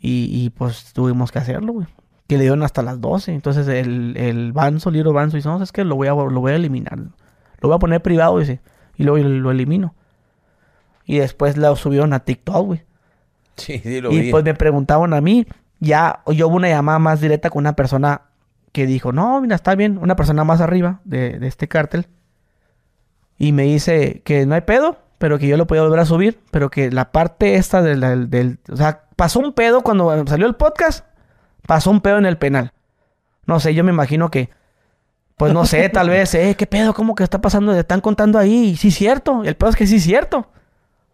Y, y, pues tuvimos que hacerlo, güey. Que le dieron hasta las 12. Entonces el, el Banzo, Liro Banzo, dice, no, es que lo voy a, lo voy a eliminar. Lo voy a poner privado, dice. Y luego lo elimino. Y después lo subieron a TikTok, güey. Sí, sí, lo Y vi. pues me preguntaban a mí, ya yo hubo una llamada más directa con una persona que dijo, no, mira, está bien, una persona más arriba de, de este cártel. Y me dice que no hay pedo, pero que yo lo podía volver a subir, pero que la parte esta del, del, O sea, pasó un pedo cuando salió el podcast, pasó un pedo en el penal. No sé, yo me imagino que... Pues no sé, tal vez, eh, ¿qué pedo? ¿Cómo que está pasando? Le están contando ahí. Y sí, cierto. El pedo es que sí, cierto.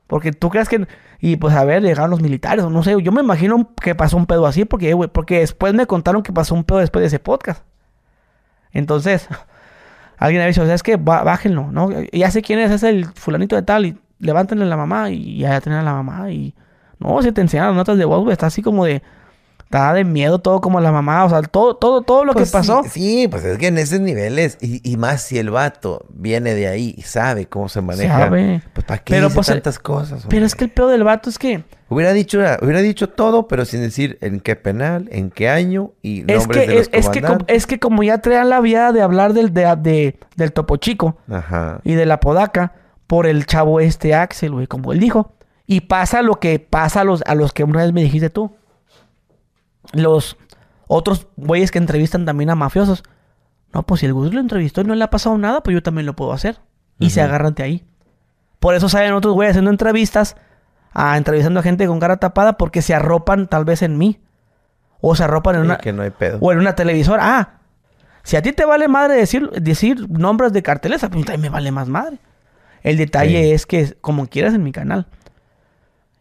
Porque tú crees que... Y pues a ver, llegaron los militares, no sé. Yo me imagino que pasó un pedo así, porque, porque después me contaron que pasó un pedo después de ese podcast. Entonces, alguien dicho, o sea, es que Bá- bájenlo, ¿no? Ya sé quién es, es el fulanito de tal, y levántenle a la mamá, y ya tienen a la mamá, y... No, si te enseñan las notas de voz, está así como de... Está de miedo todo como la mamá, o sea, todo, todo, todo lo Pues que pasó. Sí, sí, pues es que en esos niveles, y, y más si el vato viene de ahí y sabe cómo se maneja. Sabe. Pues para qué Pero, dice pues, tantas cosas. Pero es que el pedo del vato es que... Hubiera dicho, hubiera dicho todo, pero sin decir en qué penal, en qué año y Es nombres que, de los es, es que, como, comandantes. es que como ya traían la vía de hablar del, de- de- del Topo Chico Ajá. y de la Podaca por el chavo este Axel, güey, como él dijo. Y pasa lo que pasa a los, a los que una vez me dijiste tú. Los Otros güeyes que entrevistan también a mafiosos. No, pues si el Gus lo entrevistó y no le ha pasado nada, pues yo también lo puedo hacer. Y se agarran de ahí. Por eso salen otros güeyes haciendo entrevistas, a, entrevistando a gente con cara tapada, porque se arropan tal vez en mí. O se arropan en una... que no hay pedo. O en una televisora. Ah, si a ti te vale madre decir, decir nombres de cartelera, pues a mí me vale más madre. El detalle Sí. es que como quieras en mi canal.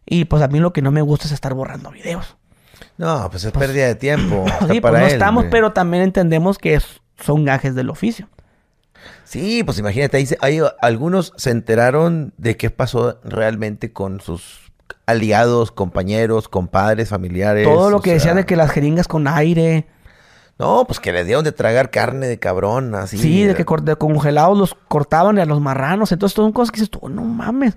Y pues a mí lo que no me gusta es estar borrando videos. No, pues es pérdida de tiempo. Sí, pues para no él, estamos, güey. pero también entendemos que es- son gajes del oficio. Sí, pues imagínate, ahí, se- ahí algunos se enteraron de qué pasó realmente con sus aliados, compañeros, compadres, familiares. Todo lo que decía sea, de que las jeringas con aire. No, pues que les dieron de tragar carne de cabrón, así. Sí, de que de congelados los cortaban y a los marranos. Entonces, son cosas que dices tú, no mames.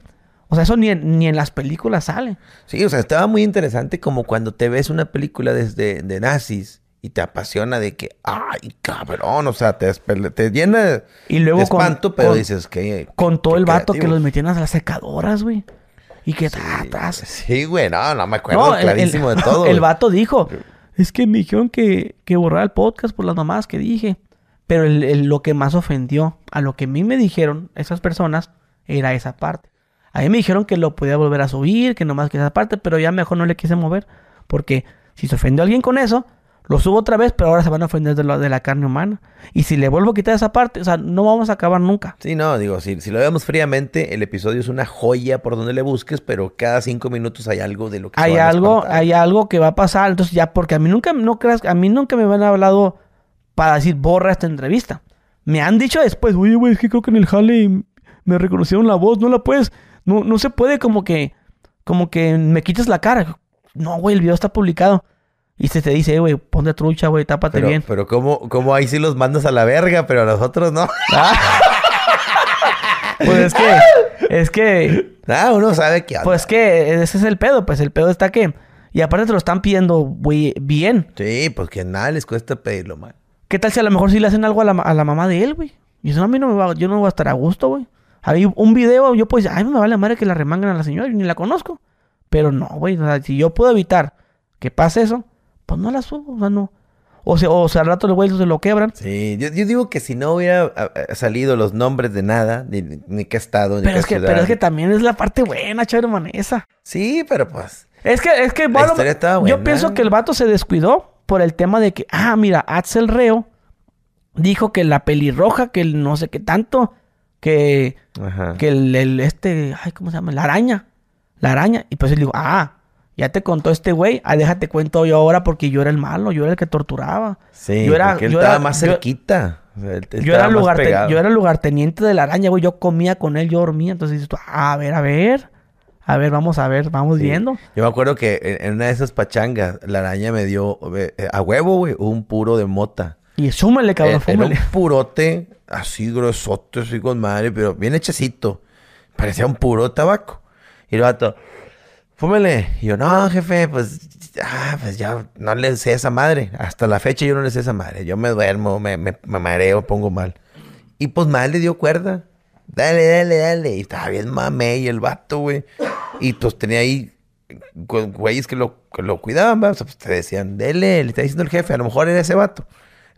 O sea, eso ni en, ni en las películas sale. Sí, o sea, estaba muy interesante como cuando te ves una película desde de nazis y te apasiona de que, ay, cabrón, o sea, te, te llena Y luego de con- espanto, pero con- dices que... Con todo el vato que los metían a las secadoras, güey. Y que atrás. Sí, güey, no, no me acuerdo clarísimo el, de todo. El vato dijo, es que me dijeron que, que borrara el podcast por las mamás que dije. Pero el- el- lo que más ofendió a lo que a mí me dijeron esas personas era esa parte. A mí me dijeron que lo podía volver a subir, que nomás que esa parte, pero ya mejor no le quise mover. Porque si se ofendió a alguien con eso, lo subo otra vez, pero ahora se van a ofender de, lo- de la carne humana. Y si le vuelvo a quitar esa parte, o sea, no vamos a acabar nunca. Sí, no, digo, si, si lo vemos fríamente, el episodio es una joya por donde le busques, pero cada cinco minutos hay algo de lo que se hay a algo, espantar. hay algo que va a pasar. Entonces ya, porque a mí nunca, no creas, a mí nunca me han hablado para decir borra esta entrevista. Me han dicho después, oye, güey, es que creo que en el jale me reconocieron la voz, no la puedes, no, no se puede como que, como que me quites la cara. No, güey, el video está publicado. Y se te dice, eh, güey, ponte trucha, güey, tápate Pero, bien. pero ¿cómo, ¿cómo ahí sí los mandas a la verga, pero a nosotros no? Pues es que, es que, ah, uno sabe que anda. pues que ese es el pedo, pues el pedo está que, y aparte te lo están pidiendo, güey, bien. Sí, pues que nada les cuesta pedirlo, man. ¿Qué tal si a lo mejor sí le hacen algo a la, a la mamá de él, güey? Y eso a mí no me va, yo no voy a estar a gusto, güey. Hay un video, yo pues, ay, me vale madre que la remangan a la señora, yo ni la conozco. Pero no, güey, o sea, si yo puedo evitar que pase eso, pues no la subo, o sea, no. O sea, o sea al rato los güeyes se lo quebran. Sí, yo, yo digo que si no hubiera salido los nombres de nada, ni, ni qué estado, ni Pero qué es que, ciudad. pero es que también es la parte buena, chévere manesa. Sí, pero pues... Es que, es que, La bueno, yo pienso que el vato se descuidó por el tema de que, ah, mira, Axel Reo dijo que la pelirroja, que el no sé qué tanto, que, Ajá. que el, el este, ay, ¿cómo se llama? La araña. La araña. Y pues él dijo, ah, ya te contó este güey, ah, déjate cuento yo ahora porque yo era el malo, yo era el que torturaba. Sí, yo era, porque él yo estaba era- más cerquita. Él- él yo, era lugar yo era lugarteniente de la araña, güey. Yo comía con él, yo dormía. Entonces dices tú, ah, a ver, a ver. A ver, vamos a ver, vamos Sí. viendo. Yo me acuerdo que en, una de esas pachangas, la araña me dio eh, a huevo, güey, un puro de mota. Y súmale, cabrón, Eh, Era un purote así gruesote, así con madre, pero bien hechecito. Parecía un puro tabaco. Y el vato, fúmele. Y yo, no, jefe, pues, ah, pues ya no le sé esa madre. Hasta la fecha yo no le sé esa madre. Yo me duermo, me, me, me mareo, pongo mal. Y pues mal le dio cuerda. Dale, dale, dale. Y estaba bien mamey el vato, güey. Y pues tenía ahí güeyes que lo, que lo cuidaban, pues te decían, dele, le está diciendo el jefe. A lo mejor era ese vato,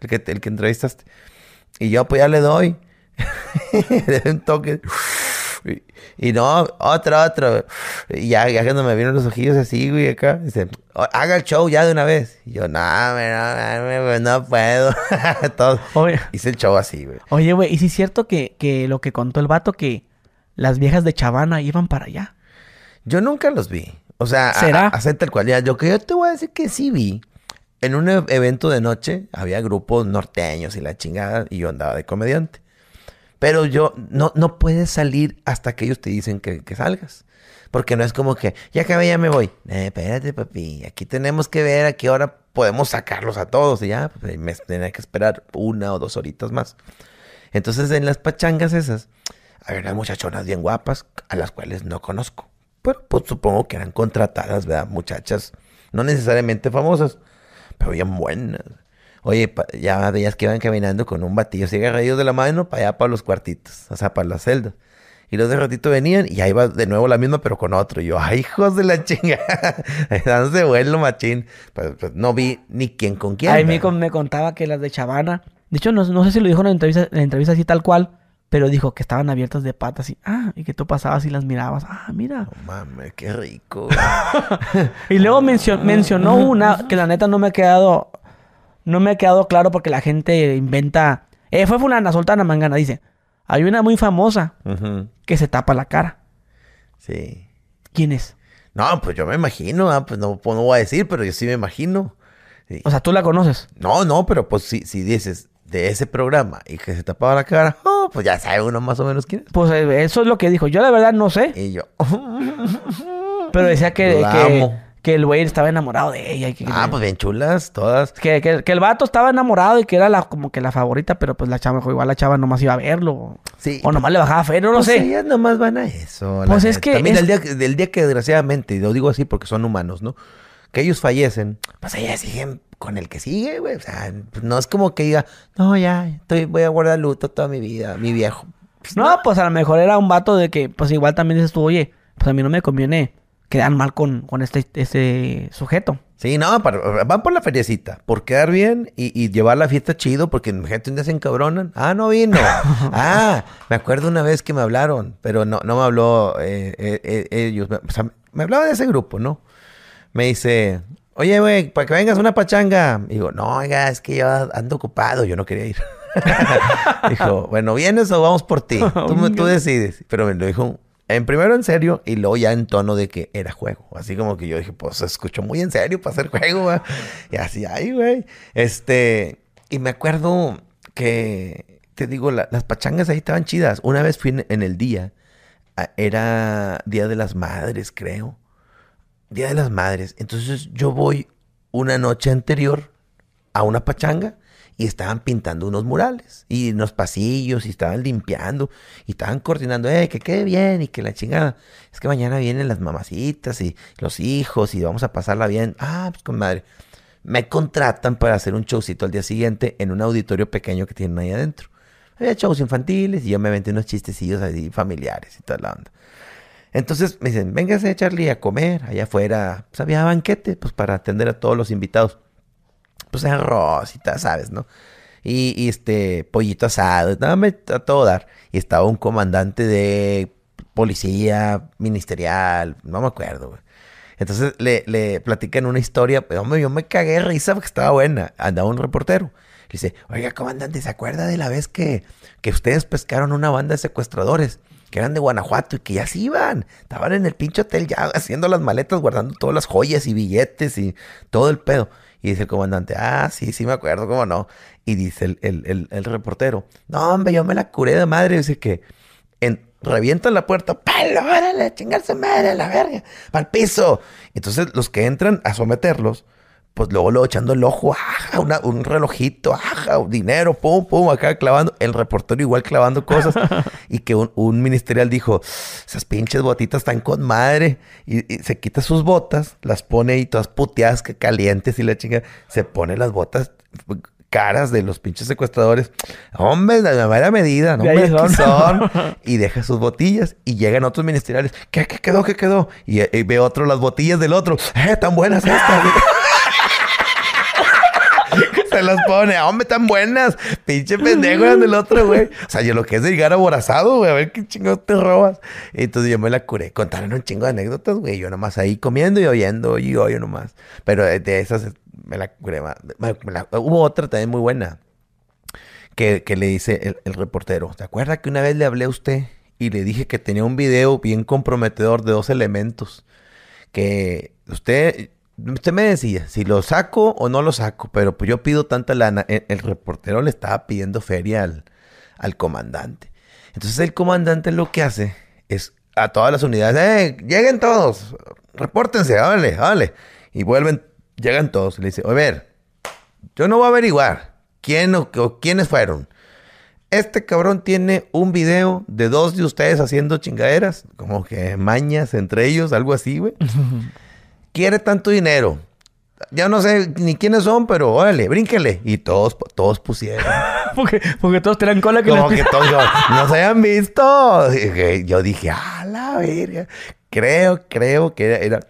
el que, el que entrevistaste. Y yo, pues ya le doy. le doy un toque. Y, y no, otro, otro. Y ya, ya cuando me vieron los ojillos así, güey, acá. Dice, "O- haga el show ya de una vez. Y yo, no, me- no, me- no puedo. Todo. Oye, Hice el show así, güey. oye, güey, ¿y si es cierto que, que lo que contó el vato, que las viejas de Chavana iban para allá? Yo nunca los vi. O sea, ¿Será? a- así tal cual. Ya, Yo que yo te voy a decir que sí vi. En un evento de noche había grupos norteños y la chingada y yo andaba de comediante. Pero yo no, no puedes salir hasta que ellos te dicen que, que salgas. Porque no es como que, ya acabé, ya me voy. Eh, espérate, papi. Aquí tenemos que ver a qué hora podemos sacarlos a todos. Y ya, pues, me tenía que esperar una o dos horitas más. Entonces, en las pachangas esas, había unas muchachonas bien guapas a las cuales no conozco. Pero pues supongo que eran contratadas, ¿verdad? Muchachas, no necesariamente famosas, pero bien buenas. Oye, ya veías que iban caminando con un batillo agarrados de la mano para allá, para los cuartitos, o sea, para las celdas. Y luego de ratito venían y ahí va de nuevo la misma, pero con otro. Y yo, ay, hijos de la chingada. Dándose vuelo, machín. Pues, pues, no vi ni quién con quién. A mí ¿verdad? me, me contaba que las de Chavana, de hecho no, no sé si lo dijo en la entrevista, en la entrevista así tal cual, pero dijo que estaban abiertas de patas y, ah, y que tú pasabas y las mirabas, ah, mira. No mames, qué rico. Y luego mencio- mencionó una que la neta no me ha quedado, no me ha quedado claro porque la gente inventa, eh, fue fulana, soltana, mangana, dice, hay una muy famosa que se tapa la cara. Sí. ¿Quién es? No, pues yo me imagino, ah, pues no, pues no voy a decir, pero yo sí me imagino. Sí. O sea, tú la conoces. No, no, pero pues si, si dices de ese programa y que se tapaba la cara, oh, pues ya sabe uno más o menos quién es. Pues eh, eso es lo que dijo. Yo la verdad no sé, Y yo, pero decía que, La que, amo. que el güey estaba enamorado de ella. Y que, ah, pues bien chulas, todas. que, que- que el vato estaba enamorado y que era la, como que la favorita, pero pues la chava, igual la chava nomás iba a verlo. Sí. O nomás le bajaba fe, no lo Pues sé. ellas nomás van a eso. Pues es neta. que También es- del, día, que- del día que desgraciadamente, y lo digo así porque son humanos, ¿no? Que ellos fallecen, pues ellas siguen con el que sigue, güey. O sea, pues, no es como que diga, no, ya, estoy, voy a guardar luto toda mi vida, mi viejo. Pues, No, pues a lo mejor era un vato de que, pues igual también dices tú, oye, pues a mí no me conviene quedar mal con, con este, este sujeto. Sí, no, para- van por la feriecita, por quedar bien y, y llevar la fiesta chido, porque gente un día se encabronan. Ah, no vino. ah, me acuerdo una vez que me hablaron, pero no, no me habló eh, eh, eh, ellos. O sea, me hablaba de ese grupo, ¿no? Me dice, oye, güey, para que vengas una pachanga. Y digo, no, oiga, es que yo ando ocupado, yo no quería ir. dijo, bueno, ¿vienes o vamos por ti? Tú, tú decides. Pero me lo dijo en primero en serio y luego ya en tono de que era juego. Así como que yo dije, pues se escuchó muy en serio para hacer juego, güey. Y así, ay, güey. Este, y me acuerdo que, te digo, la- las pachangas ahí estaban chidas. Una vez fui en, en el día, era Día de las Madres, creo. Día de las Madres. Entonces yo voy una noche anterior a una pachanga y estaban pintando unos murales y en los pasillos y estaban limpiando y estaban coordinando, eh, que quede bien y que la chingada. Es que mañana vienen las mamacitas y los hijos y vamos a pasarla bien. Ah, pues con madre. Me contratan para hacer un showcito al día siguiente en un auditorio pequeño que tienen ahí adentro. Había shows infantiles y yo me aventé unos chistecillos así familiares y toda la onda. Entonces me dicen, véngase Charlie a comer. Allá afuera, pues había banquete, pues para atender a todos los invitados. Pues arroz y tal, ¿sabes, no? Y, este, pollito asado, nada, me- a todo dar. Y estaba un comandante de policía ministerial, no me acuerdo. Entonces le, le platican una historia, pero hombre, yo me cagué de risa porque estaba buena. Andaba un reportero. Le dice, oiga, comandante, ¿se acuerda de la vez que, que ustedes pescaron una banda de secuestradores? Que eran de Guanajuato y que ya se iban. Estaban en el pinche hotel ya haciendo las maletas, guardando todas las joyas y billetes y todo el pedo. Y dice el comandante, ah, sí, sí me acuerdo, cómo no. Y dice el, el, el- el reportero, no, hombre, yo me la curé de madre. Dice que en, revientan la puerta, ¡palo, órale, chingarse madre, la verga, al piso! Entonces los que entran a someterlos, pues luego luego echando el ojo, ajá, una- un relojito, ajá, dinero, pum, pum, acá clavando, el reportero igual clavando cosas, y que un, un ministerial dijo, esas pinches botitas están con madre, y, y se quita sus botas, las pone ahí todas puteadas, que calientes y la chinga, se pone las botas caras de los pinches secuestradores, hombre, la mera medida, no, aquí son. son y deja sus botillas y llegan otros ministeriales. ¿Qué, qué quedó? ¿Qué quedó? Y, y ve otro las botillas del otro. ¡Eh, tan buenas estas! Se las pone, hombre, tan buenas. Pinche pendejo eran del otro, güey. O sea, yo lo que es de llegar aborazado, güey, a ver qué chingados te robas. Entonces yo me la curé. Contaron un chingo de anécdotas, güey. Yo nomás ahí comiendo y oyendo y oyo nomás. Pero de, esas me la curé. Me- hubo otra también muy buena que, le dice el, el reportero, ¿se acuerda que una vez le hablé a usted y le dije que tenía un video bien comprometedor de dos elementos? Que usted, usted me decía, si lo saco o no lo saco, pero pues yo pido tanta lana. El, el reportero le estaba pidiendo feria al, al comandante. Entonces el comandante lo que hace es a todas las unidades, ¡eh! Lleguen todos, repórtense, vale, vale. Y vuelven, llegan todos. Le dice, a ver, yo no voy a averiguar quién o, o quiénes fueron. Este cabrón tiene un video de dos de ustedes haciendo chingaderas, como que mañas entre ellos, algo así, güey. Quiere tanto dinero. Ya no sé ni quiénes son, pero órale, brínquele. Y todos, todos pusieron. porque, porque todos tenían cola que Como que todos no se habían visto. Yo dije, ah, la verga. Creo, creo que era. era-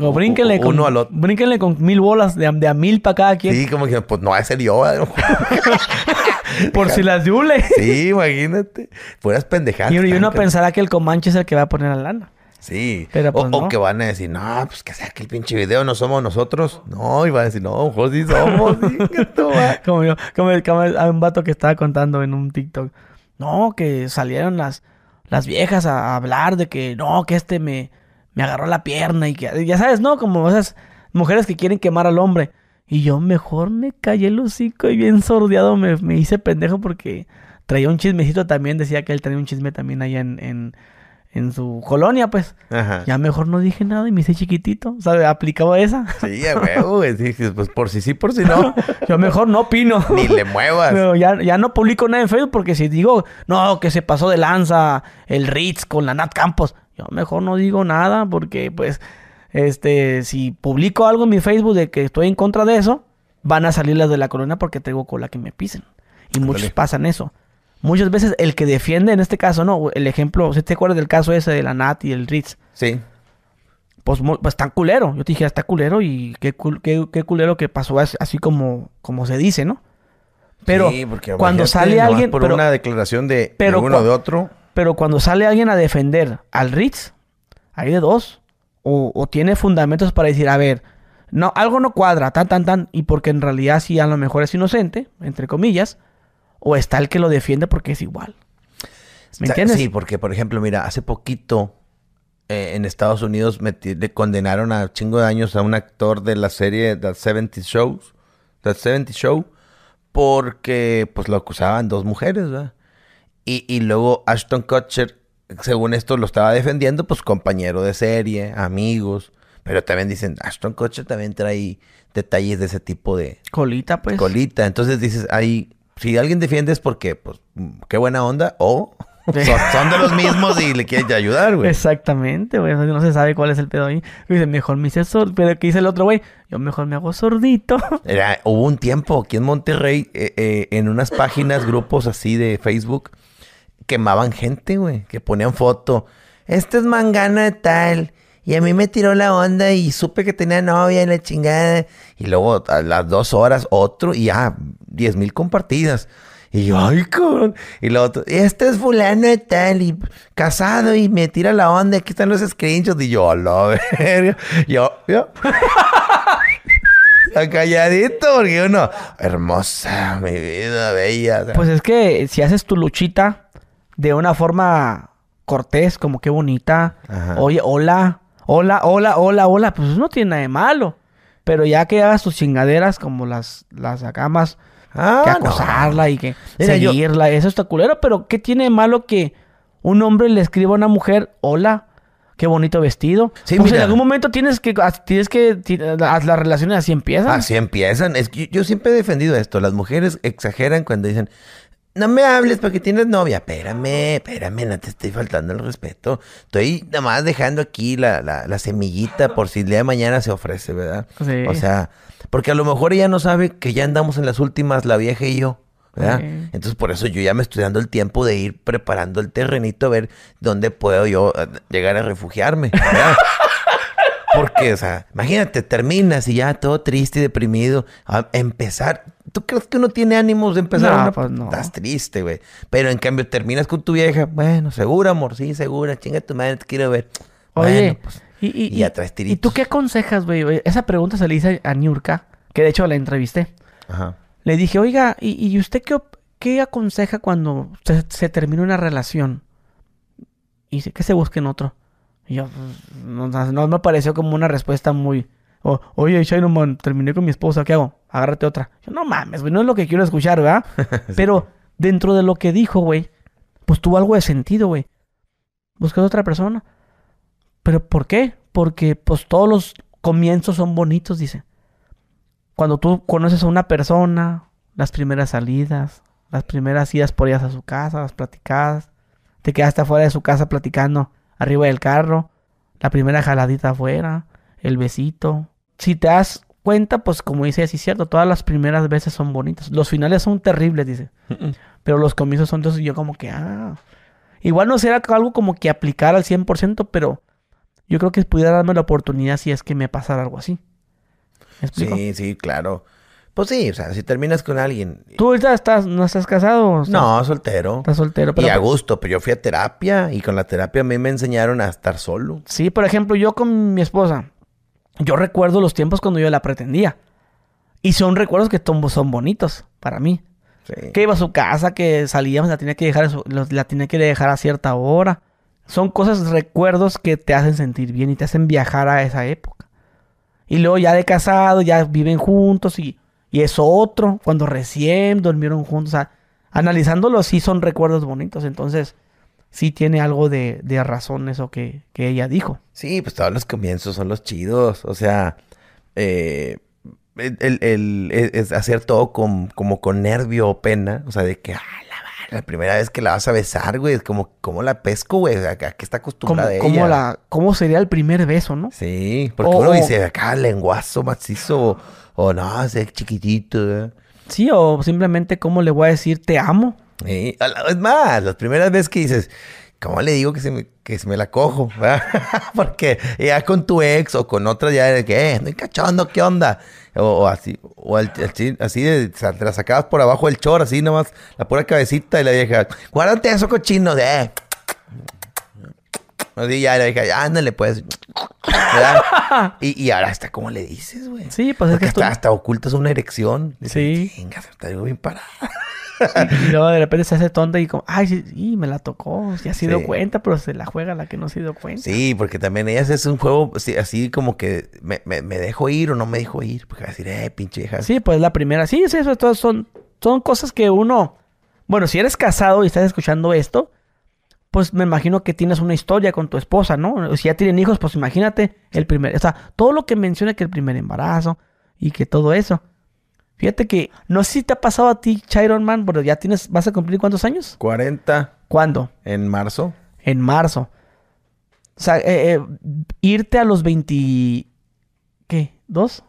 O brínquenle con, Uno al otro. brínquenle con mil bolas de, a- de a mil para cada quien. Sí, como que, pues no va a ser yo. ¿no? Por si las yule. Sí, imagínate. Puras pendejadas. Y, y uno pensará que el Comanche es el que va a poner la lana. Sí. Pero, pues, o no. que van a decir, no, pues que sea que el pinche video no somos nosotros. No, y van a decir, no, mejor sí somos. sí, que tú vas". Como yo, como, como hay un vato que estaba contando en un TikTok. No, que salieron las, las viejas a hablar de que no, que este me, me agarró la pierna y que ya sabes, ¿no? Como esas mujeres que quieren quemar al hombre. Y yo mejor me callé el hocico y bien sordeado me, me hice pendejo porque traía un chismecito también. Decía que él traía un chisme también allá en, en, en su colonia, pues. Ajá. Ya mejor no dije nada y me hice chiquitito. ¿Sabes? Aplicaba esa. Sí, güey. Pues por si sí, por si no. Yo mejor no opino. Ni le muevas. Pero ya, ya no publico nada en Facebook porque si digo, no, que se pasó de lanza el Ritz con la Nat Campos, yo mejor no digo nada porque pues, este, si publico algo en mi Facebook de que estoy en contra de eso, van a salir las de la corona porque tengo cola que me pisen. Y muchos pasan eso. Muchas veces el que defiende, en este caso, no, el ejemplo, si te acuerdas del caso ese de la Nat y el Ritz, Sí. pues, pues tan culero. Yo te dije, está culero y qué, cul- qué, qué culero que pasó as- así como, como se dice, ¿no? Pero Sí, porque cuando sale alguien, Por pero, una declaración de, pero de uno de otro. pero cuando sale alguien a defender al Ritz, hay de dos. O, o tiene fundamentos para decir, a ver, no, algo no cuadra, tan, tan, tan, y porque en realidad sí a lo mejor es inocente, entre comillas, o está el que lo defiende porque es igual. ¿Me entiendes? Sí, porque, por ejemplo, mira, hace poquito eh, en Estados Unidos le condenaron a chingo de años a un actor de la serie The 70 Shows, The 70 Show, porque pues lo acusaban dos mujeres, ¿verdad? Y, y luego Ashton Kutcher, según esto, lo estaba defendiendo, pues compañero de serie, amigos. Pero también dicen, Ashton Kutcher también trae detalles de ese tipo de Colita, pues. colita. Entonces dices, ahí, si alguien defiende es porque, pues, qué buena onda, o son, son de los mismos y le quieres ayudar, güey. Exactamente, güey. No se sabe cuál es el pedo ahí. Dice, mejor me hice sordo. Pero ¿qué dice el otro, güey? Yo mejor me hago sordito. Era, hubo un tiempo aquí en Monterrey, eh, eh, en unas páginas, grupos así de Facebook, quemaban gente, güey, que ponían foto. Este es mangana de tal. Y a mí me tiró la onda y supe que tenía novia y la chingada. Y luego a las dos horas otro y ya, diez mil compartidas. Y yo, ay, cabrón. Y luego otro, este es fulano de tal y casado y me tira la onda. Aquí están los screenshots. Y yo, a la verga. Yo, yo. Calladito porque uno, hermosa, mi vida, bella. Pues es que si haces tu luchita de una forma cortés, como qué bonita. Ajá. Oye, hola, hola, hola, hola, hola. Pues no tiene nada de malo. Pero ya que hagas tus chingaderas como las, las acá más ah, que no. acosarla y que Mira, yo- seguirla, eso está culero, pero ¿qué tiene de malo que un hombre le escriba a una mujer, hola, qué bonito vestido? Sí, pues en algún momento tienes que, tienes que, las las relaciones así empiezan. Así empiezan. Es que yo, yo siempre he defendido esto. Las mujeres exageran cuando dicen, no me hables porque tienes novia. Espérame, espérame, no te estoy faltando el respeto. Estoy nada más dejando aquí la, la, la semillita por si el día de mañana se ofrece, ¿verdad? Sí. O sea, porque a lo mejor ella no sabe que ya andamos en las últimas, la vieja y yo. ¿verdad? Entonces por eso yo ya me estoy dando el tiempo de ir preparando el terrenito a ver dónde puedo yo eh, llegar a refugiarme. ¿verdad? Porque, o sea, imagínate, terminas y ya todo triste y deprimido. A empezar. ¿Tú crees que uno tiene ánimos de empezar No, una? pues no. Estás triste, güey. Pero en cambio terminas con tu vieja. Bueno, segura, amor. Sí, segura. Chinga tu madre, te quiero ver. Oye, Bueno, pues, y, y, y ya traes ¿y tú qué aconsejas, güey? Esa pregunta se le hice a Niurka, que de hecho la entrevisté. Ajá. Le dije, oiga, ¿y, y usted qué, qué aconseja cuando se, se termina una relación? Y dice, que se busquen otro. Y yo, pues, no, no me pareció como una respuesta muy... o, Oye, Shinoman, terminé con mi esposa, ¿qué hago? Agárrate otra. Yo, no mames, güey, no es lo que quiero escuchar, ¿verdad? Pero dentro de lo que dijo, güey, pues tuvo algo de sentido, güey. Buscas otra persona. ¿Pero por qué? Porque pues todos los comienzos son bonitos, dice. Cuando tú conoces a una persona, las primeras salidas, las primeras idas por ellas a su casa, las platicadas, te quedaste afuera de su casa platicando arriba del carro, la primera jaladita afuera, el besito. Si te das cuenta, pues como dice así cierto, todas las primeras veces son bonitas. Los finales son terribles, dice. Pero los comienzos son entonces yo como que, ah. Igual no será algo como que aplicar al 100%, pero yo creo que pudiera darme la oportunidad si es que me pasara algo así. ¿Me explico? Sí, sí, claro. Pues sí, o sea, si terminas con alguien. ¿Tú ahorita estás, no estás casado? o estás- No, soltero. Estás soltero. Pero, y a gusto, pero yo fui a terapia y con la terapia a mí me enseñaron a estar solo. Sí, por ejemplo, yo con mi esposa, yo recuerdo los tiempos cuando yo la pretendía. Y son recuerdos que son bonitos para mí. Sí. Que iba a su casa, que salíamos, la tenía que dejar, la tenía que dejar a cierta hora. Son cosas, recuerdos que te hacen sentir bien y te hacen viajar a esa época. Y luego ya de casado, ya viven juntos y, y es otro, cuando recién durmieron juntos. O sea, analizándolo, sí son recuerdos bonitos. Entonces, sí tiene algo de, de razón eso que, que ella dijo. Sí, pues todos los comienzos son los chidos. O sea, eh, el, el- el- es- es hacer todo con, como con nervio o pena. O sea, de que, ah, la, la primera vez que la vas a besar, güey, es como, como la pesco, güey. ¿A, qué está ¿Cómo, acostumbrada cómo ella? la, ¿Cómo sería el primer beso, no? Sí, porque O- uno dice, acá lenguazo macizo, o, o no, ese chiquitito, ¿eh? Sí, o simplemente cómo le voy a decir te amo. Sí, Es más, las primeras veces que dices, ¿cómo le digo que se me, que se me la cojo? Porque ya con tu ex o con otra ya de que, eh, estoy cachondo, ¿qué onda? O, o así, o al- al chi- así de, te la sacabas por abajo del chor, así nomás, la pura cabecita y la vieja, guárdate eso cochino de... eh". Así ya la vieja, ándale pues. Y, y ahora hasta, ¿cómo le dices, güey? Sí, pues es Porque que esto- hasta, hasta ocultas una erección. Dices, Sí. Venga, está bien parada. Y luego de repente se hace tonta y como, ay, sí, sí, me la tocó, ya se dio cuenta, pero se la juega la que no se dio cuenta. Sí, porque también ellas es un juego así, así como que me, me, me dejo ir o no me dejo ir. Porque va a decir, eh, pinche vieja. Sí, pues la primera, sí, sí, eso todas son, son cosas que uno, bueno, si eres casado y estás escuchando esto, pues me imagino que tienes una historia con tu esposa, ¿no? Si ya tienen hijos, pues imagínate el primer, o sea, todo lo que menciona que el primer embarazo y que todo eso. Fíjate que, no sé si te ha pasado a ti, Chiron Man, pero ya tienes, ¿vas a cumplir cuántos años? 40 ¿Cuándo? en marzo. En marzo. O sea, eh, eh, irte a los 20... ¿Qué? ¿Dos?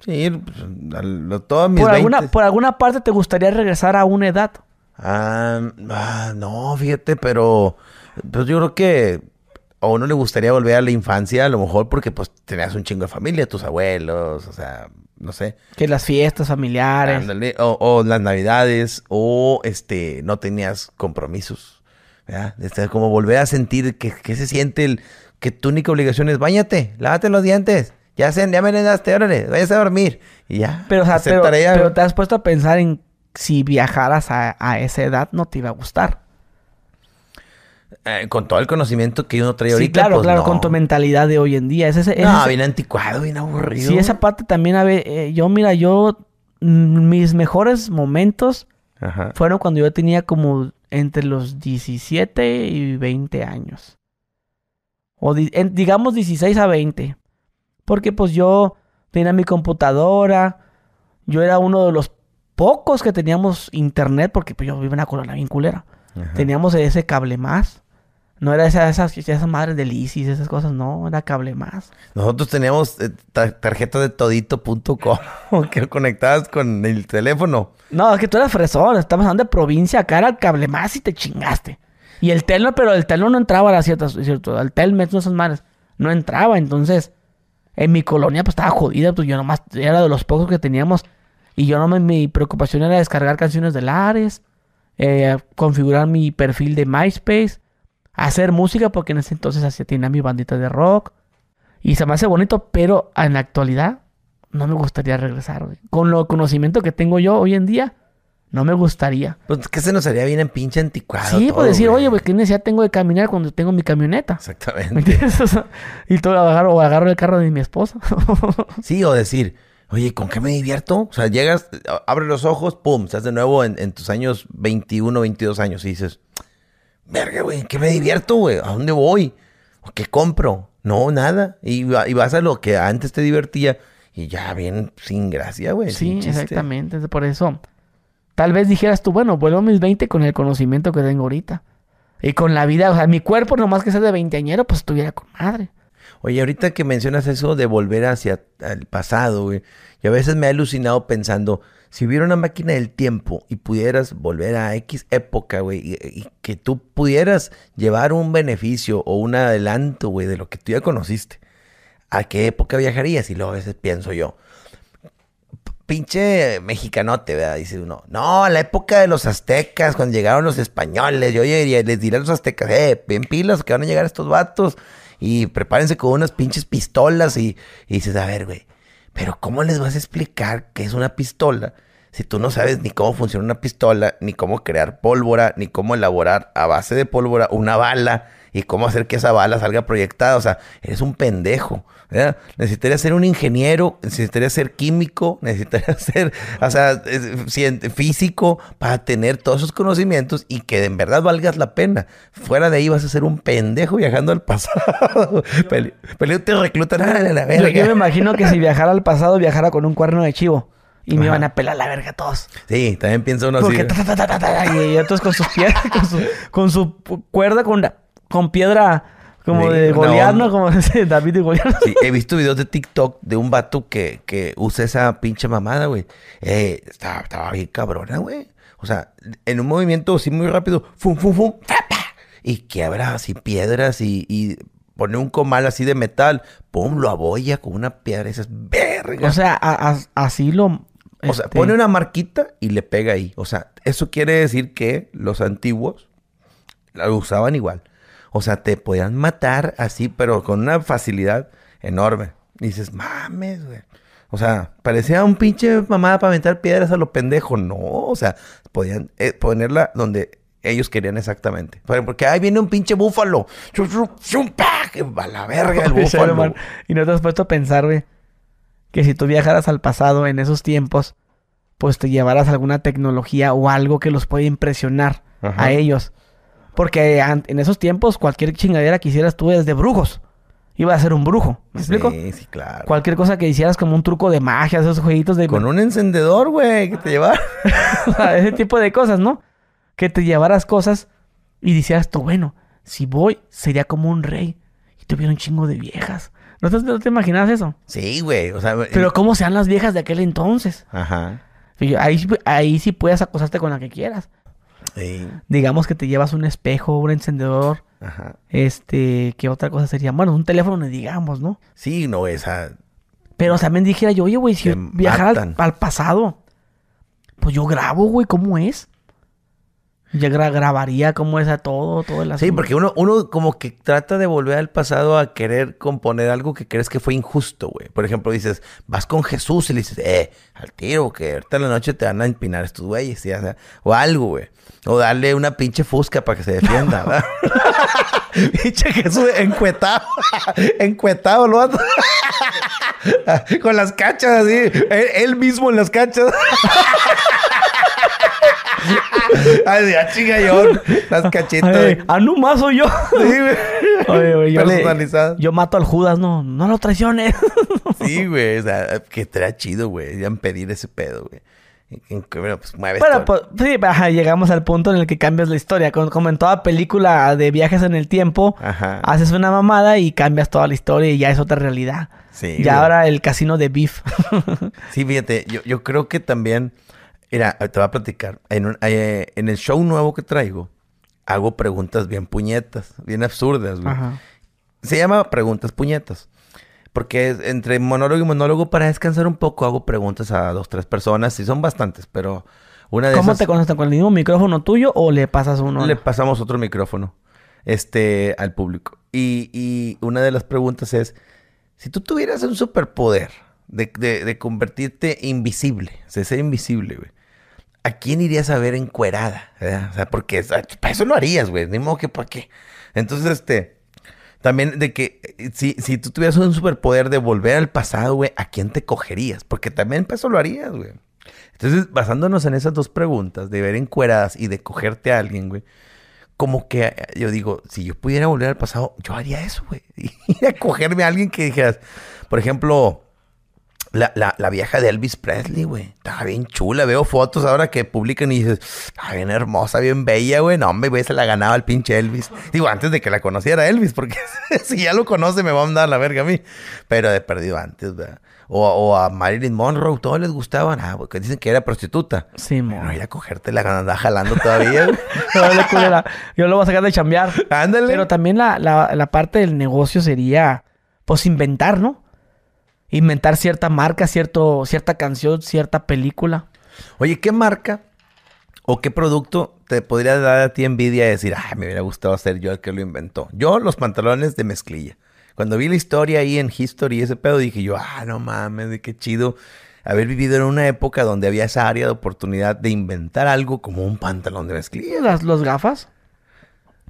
Sí, pues, todos mis Por alguna, 20. por alguna parte te gustaría regresar a una edad. Ah, ah, no, fíjate, pero pues yo creo que a uno le gustaría volver a la infancia, a lo mejor porque pues tenías un chingo de familia, tus abuelos, o sea, no sé. Que las fiestas familiares. Ándale, o, o las navidades, o este, no tenías compromisos. ¿verdad? Este, como volver a sentir que, que se siente el que tu única obligación es bañate, lávate los dientes, ya se, ya merendaste, órale, váyase a dormir. Y ya. Pero, o sea, pero te has puesto a pensar en si viajaras a, a esa edad no te iba a gustar. Eh, con todo el conocimiento que uno trae Sí, ahorita. claro, pues, claro, no. con tu mentalidad de hoy en día. Ese, ese- No, ese- bien anticuado, bien aburrido. sí, esa parte también, a ver, eh, yo, mira, yo, mm, mis mejores momentos Ajá. fueron cuando yo tenía como entre los 17 y 20 años. O di- en- digamos 16 a 20. Porque pues yo tenía mi computadora. Yo era uno de los pocos que teníamos internet. Porque pues yo vivo en una colonia bien culera. Ajá. Teníamos ese cable más. No era esa, esas, esas madres del ISIS, esas cosas, no, era cable más. Nosotros teníamos eh, ta- tarjeta de todito.com que conectabas con el teléfono. No, es que tú eras fresón, estamos hablando de provincia, acá era el cable más y te chingaste. Y el telno, pero el telno no entraba a las ciertas, cierto, el telmex, no esas madres, no entraba, entonces, en mi colonia pues estaba jodida, pues yo nomás era de los pocos que teníamos, y yo no me, mi preocupación era descargar canciones de Lares, eh, configurar mi perfil de MySpace, hacer música, porque en ese entonces hacía, tenía mi bandita de rock, y se me hace bonito, pero en la actualidad no me gustaría regresar, güey. Con lo conocimiento que tengo yo hoy en día, no me gustaría. Pues que se nos haría bien en pinche anticuado. sí, todo, pues decir, güey. oye, pues qué necesidad tengo de caminar cuando tengo mi camioneta. ¿Me Exactamente. entiendes? O sea, y todo agarro, o agarro el carro de mi esposa. Sí, o decir, oye, ¿con qué me divierto? O sea, llegas, abres los ojos, pum, estás de nuevo en, en tus años 21, 22 años y dices, verga, güey, ¿en qué me divierto, güey? ¿A dónde voy? ¿O qué compro? No, nada. Y, va- y vas a lo que antes te divertía y ya bien sin gracia, güey. sí, exactamente. es Por eso, tal vez dijeras tú, bueno, vuelvo a mis 20 con el conocimiento que tengo ahorita. Y con la vida, o sea, mi cuerpo, nomás que sea de veinteañero, pues estuviera con madre. Oye, ahorita que mencionas eso de volver hacia el pasado, güey, y a veces me he alucinado pensando, si hubiera una máquina del tiempo y pudieras volver a X época, güey, y, que tú pudieras llevar un beneficio o un adelanto, güey, de lo que tú ya conociste, ¿a qué época viajarías? Y luego a veces pienso yo, pinche mexicanote, ¿verdad? Dice uno, no, a la época de los aztecas, cuando llegaron los españoles, yo les diré a los aztecas, eh, bien pilas que van a llegar estos vatos y prepárense con unas pinches pistolas y, dices, a ver, güey, pero ¿cómo les vas a explicar qué es una pistola si tú no sabes ni cómo funciona una pistola, ni cómo crear pólvora, ni cómo elaborar a base de pólvora una bala? Y cómo hacer que esa bala salga proyectada. O sea, eres un pendejo. ¿verdad? Necesitaría ser un ingeniero, necesitaría ser químico, necesitaría ser, o sea, físico para tener todos esos conocimientos y que en verdad valgas la pena. Fuera de ahí vas a ser un pendejo viajando al pasado. Peleo te reclutan a la verga. Yo, me imagino que si viajara al pasado, viajara con un cuerno de chivo. Y me iban a pelar la verga todos. Sí, también piensa uno así. y otros con sus piedras, con su, con su cuerda, con la con piedra como de Goliat, ¿no? Como David de Goliat. Sí, he visto videos de TikTok de un vato que, que usa esa pinche mamada, güey. Eh, estaba, estaba bien cabrona, güey. O sea, en un movimiento así muy rápido, fum, fum, fum, y quiebra así piedras y, y pone un comal así de metal, pum, lo abolla con una piedra, esas verga. O sea, así lo... O sea, pone este una marquita y le pega ahí. O sea, eso quiere decir que los antiguos la usaban igual. O sea, te podían matar así, pero con una facilidad enorme. Y dices, mames, güey. O sea, parecía un pinche mamada para aventar piedras a lo pendejo. No, o sea, podían eh, ponerla donde ellos querían exactamente. Porque ahí viene un pinche búfalo. A la verga el búfalo. y no te has puesto a pensar, güey, que si tú viajaras al pasado en esos tiempos, pues te llevaras alguna tecnología o algo que los pueda impresionar a ellos. Porque en esos tiempos, cualquier chingadera que hicieras tú desde brujos. Iba a ser un brujo. ¿Me explico? Sí, sí, claro. Cualquier cosa que hicieras como un truco de magia, esos jueguitos de... Con un encendedor, güey, que te llevara. ese tipo de cosas, ¿no? Que te llevaras cosas y dijeras tú, bueno, si voy, sería como un rey. Y tuviera un chingo de viejas. ¿No te, no te imaginas eso? Sí, güey. O sea, Pero ¿cómo sean las viejas de aquel entonces? Ajá. Ahí, ahí sí puedes acosarte con la que quieras. Digamos que te llevas un espejo, un encendedor. Ajá. Este, ¿qué otra cosa sería? Bueno, un teléfono, digamos, ¿no? Sí, no, esa. Pero también dijera yo, oye, güey, si viajara al, pasado, pues yo grabo, güey, ¿cómo es? Ya grabaría cómo es a todo, todo el asunto. Sí, porque uno, uno como que trata de volver al pasado a querer componer algo que crees que fue injusto, güey. Por ejemplo, dices, vas con Jesús y le dices, eh, al tiro, que ahorita en la noche te van a empinar estos güeyes, ¿sí? o algo, güey. O darle una pinche fusca para que se defienda, ¿verdad? pinche Jesús encuetado. encuetado, lo Con las cachas así. Él, mismo en las cachas. Ay, ya chinga yo. Las cachitas. ah, no más soy yo. Sí, güey. Oye, yo, yo mato al Judas, no, no lo traiciones. sí, güey. O sea, que estaría chido, güey. Ya pedir ese pedo, güey. Bueno, pues mueves bueno, pues, sí, llegamos al punto en el que cambias la historia. Como, en toda película de viajes en el tiempo, haces una mamada y cambias toda la historia y ya es otra realidad. Sí. Y ahora el casino de Beef. sí, fíjate, yo, yo, creo que también. Mira, te voy a platicar. En, eh, en el show nuevo que traigo, hago preguntas bien puñetas, bien absurdas, güey. Se llama Preguntas Puñetas. Porque entre monólogo y monólogo, para descansar un poco, hago preguntas a dos, tres personas. Y son bastantes, pero una de ¿Cómo te conoces? ¿Con el mismo micrófono tuyo o le pasas uno? Le pasamos otro micrófono este, al público. Y, y una de las preguntas es, si tú tuvieras un superpoder de, de, convertirte invisible, o sea, ser invisible, güey, ¿a quién irías a ver encuerada? O sea, porque para eso lo harías, güey. Ni modo que para qué. Entonces, este... También de que eh, si, si tú tuvieras un superpoder de volver al pasado, güey, ¿a quién te cogerías? Porque también pues, eso lo harías, güey. Entonces, basándonos en esas dos preguntas, de ver encueradas y de cogerte a alguien, güey, como que eh, yo digo, si yo pudiera volver al pasado, yo haría eso, güey. Ir a cogerme a alguien que dijeras, por ejemplo, La, la, la vieja de Elvis Presley, güey. Estaba bien chula. Veo fotos ahora que publican y dices, está bien hermosa, bien bella, güey. No, hombre, güey, se la ganaba el pinche Elvis. Digo, antes de que la conociera Elvis, porque si ya lo conoce me va a mandar la verga a mí. Pero he perdido antes, ¿verdad? O, o a Marilyn Monroe, todos les gustaban. Ah, porque dicen que era prostituta. Sí, mo. Bueno, ir a cogerte la anda jalando todavía, güey. Yo lo voy a sacar de chambear. Ándale. Pero también la, la, la parte del negocio sería, pues, inventar, ¿no? Inventar cierta marca, cierto, cierta canción, cierta película. Oye, ¿qué marca o qué producto te podría dar a ti envidia de decir, ay, me hubiera gustado ser yo el que lo inventó? Yo, los pantalones de mezclilla. Cuando vi la historia ahí en History, ese pedo, dije yo, ah, no mames, de qué chido haber vivido en una época donde había esa área de oportunidad de inventar algo como un pantalón de mezclilla. Las, las gafas,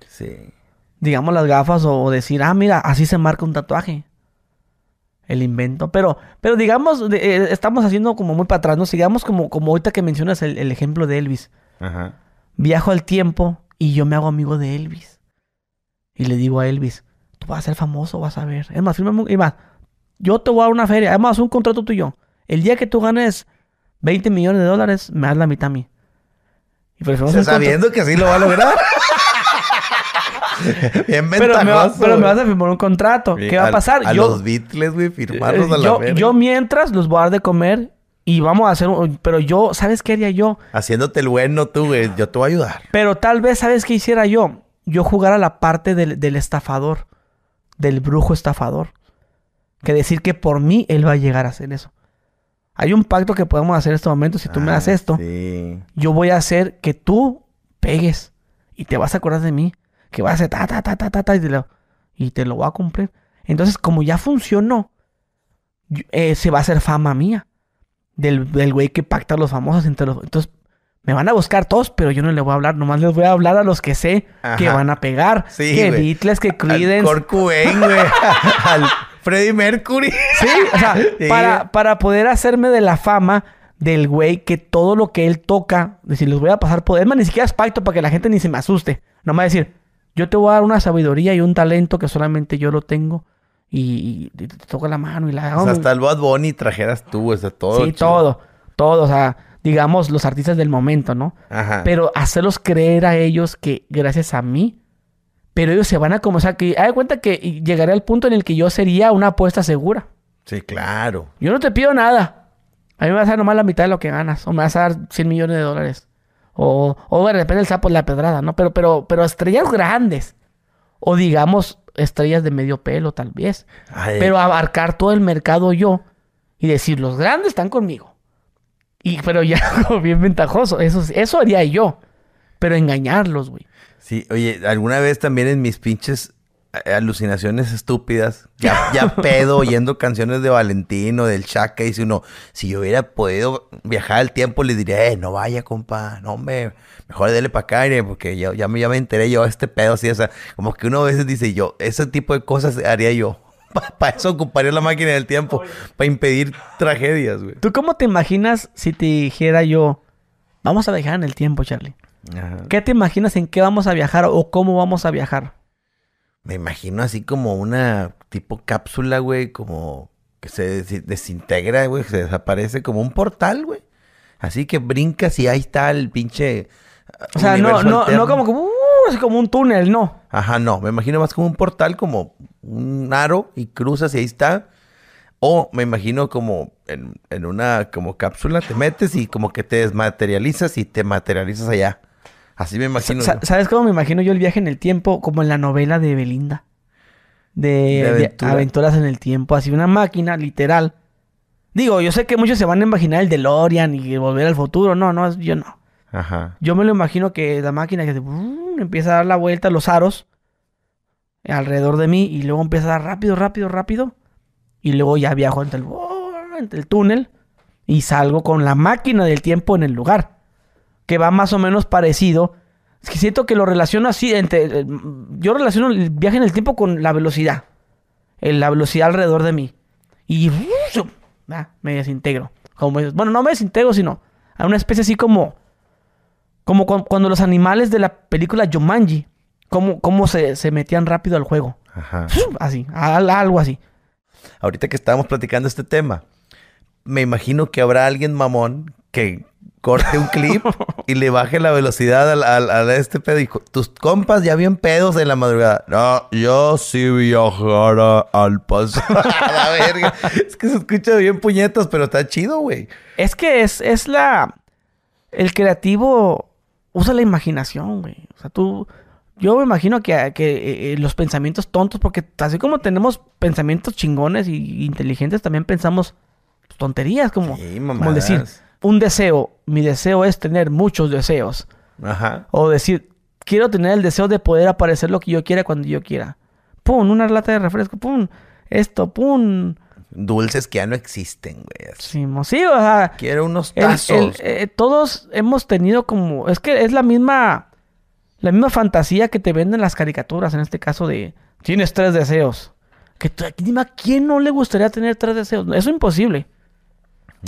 Sí. digamos las gafas, o decir, ah, mira, así se marca un tatuaje. El invento. Pero, pero digamos, de- eh, estamos haciendo como muy para atrás, ¿no? Sigamos como, como ahorita que mencionas el, el ejemplo de Elvis. Ajá. Viajo al tiempo y yo me hago amigo de Elvis. Y le digo a Elvis, tú vas a ser famoso, vas a ver. Es más, un- y más, yo te voy a dar una feria, además un contrato tú y yo. El día que tú ganes 20 millones de dólares, me das la mitad a mí. Y sabiendo que así lo va a lograr. Bien Pero me, va- pero me vas a firmar un contrato. ¿Qué va a pasar? A yo, los Beatles, güey, firmarlos a eh, la yo, verga. yo mientras los voy a dar de comer y vamos a hacer un... Pero yo, ¿sabes qué haría yo? Haciéndote el bueno tú, güey. Yo te voy a ayudar. Pero tal vez, ¿sabes qué hiciera yo? Yo jugara la parte del, del estafador, del brujo estafador. Que decir que por mí él va a llegar a hacer eso. Hay un pacto que podemos hacer en este momento. Si tú me Ah, das esto, Sí. yo voy a hacer que tú pegues. Y te vas a acordar de mí. Que vas a hacer ta, ta, ta, ta, ta, ta, y, te lo, y te lo voy a cumplir. Entonces, como ya funcionó, eh, se va a hacer fama mía. Del del güey que pacta a los famosos entre los... Entonces, me van a buscar todos, pero yo no les voy a hablar. Nomás les voy a hablar a los que sé que van a pegar. Sí, que. Beatles, que Al Creedence. Cobain, güey. Al Freddie Mercury. Sí, o sea, Sí. para, para poder hacerme de la fama del güey que todo lo que él toca, decir, les voy a pasar poder, es más, ni siquiera es pacto para que la gente ni se me asuste. Nomás decir, yo te voy a dar una sabiduría y un talento que solamente yo lo tengo y, y te toco la mano y la O hago. sea, hasta el Bad Bunny trajeras tú, o sea, todo. sí, chido. todo, todo, o sea, digamos, los artistas del momento, ¿no? Ajá. Pero hacerlos creer a ellos que gracias a mí, pero ellos se van a como, o sea, que hay cuenta que llegaré al punto en el que yo sería una apuesta segura. Sí, claro. Yo no te pido nada. A mí me vas a dar nomás la mitad de lo que ganas. O me vas a dar 100 millones de dólares. O, o bueno, depende del sapo de la pedrada, ¿no? Pero, pero, pero estrellas grandes. O digamos, estrellas de medio pelo, tal vez. Ay, Pero abarcar todo el mercado yo. Y decir, los grandes están conmigo. Y, pero ya algo bien ventajoso. Eso, eso haría yo. Pero engañarlos, güey. Sí, oye, alguna vez también en mis pinches alucinaciones estúpidas, ya, ya pedo oyendo canciones de Valentino, del Chaka, dice uno, si yo hubiera podido viajar al tiempo, le diría, eh, no vaya, compa, no me, mejor dele para acá, porque ya, ya, me, ya me enteré yo este pedo, así, o sea, como que uno a veces dice yo, ese tipo de cosas haría yo. Para eso ocuparía la máquina del tiempo, para impedir tragedias, güey. ¿Tú cómo te imaginas si te dijera yo, vamos a viajar en el tiempo, Charlie? Ajá. ¿Qué te imaginas en qué vamos a viajar o cómo vamos a viajar? Me imagino así como una tipo cápsula, güey, como que se des- desintegra, güey, se desaparece como un portal, güey. Así que brincas y ahí está el pinche. ah, O sea, no, no, alterno. no como, como, uh, así como un túnel, no. Ajá, no, me imagino más como un portal, como un aro y cruzas y ahí está. O me imagino como en, en una como cápsula, te metes y como que te desmaterializas y te materializas allá. Así me imagino. Sa- yo. ¿Sabes cómo me imagino yo el viaje en el tiempo? Como en la novela de Belinda. De, De de aventura. aventuras en el tiempo. Así una máquina, literal. Digo, yo sé que muchos se van a imaginar el DeLorean y volver al futuro. No, no, yo no. Ajá. Yo me lo imagino que la máquina que se- empieza a dar la vuelta, los aros alrededor de mí y luego empieza a dar rápido, rápido, rápido. Y luego ya viajo entre el, entre el túnel y salgo con la máquina del tiempo en el lugar. Que va más o menos parecido. Es que siento que lo relaciono así. Entre, eh, yo relaciono el viaje en el tiempo con la velocidad. El- la velocidad alrededor de mí. Y ¡zum! ah, me desintegro. Como, bueno, no me desintegro, sino a una especie así como como cu- cuando los animales de la película Jumanji, cómo, cómo se, se metían rápido al juego. Ajá. Así, al- algo así. ahorita que estábamos platicando este tema, me imagino que habrá alguien mamón que corte un clip y le baje la velocidad al, al- este pedo. Y tus compas ya bien pedos en la madrugada. No, yo sí viajara al pasado. a la verga. Es que se escucha bien puñetas, pero está chido, güey. Es que es, es la. El creativo usa la imaginación, güey. O sea, tú. Yo me imagino que, que eh, los pensamientos tontos, porque así como tenemos pensamientos chingones y inteligentes, también pensamos tonterías, como, Sí, como decir, un deseo, mi deseo es tener muchos deseos. Ajá. O decir, quiero tener el deseo de poder aparecer lo que yo quiera cuando yo quiera. Pum, una lata de refresco, pum, esto, pum. Dulces que ya no existen, güey. Sí, sí, o sea, Quiero unos tazos. el- eh, todos hemos tenido como. Es que es la misma. La misma fantasía que te venden las caricaturas. En este caso de. Tienes tres deseos. Que a quién no le gustaría tener tres deseos. Eso es imposible.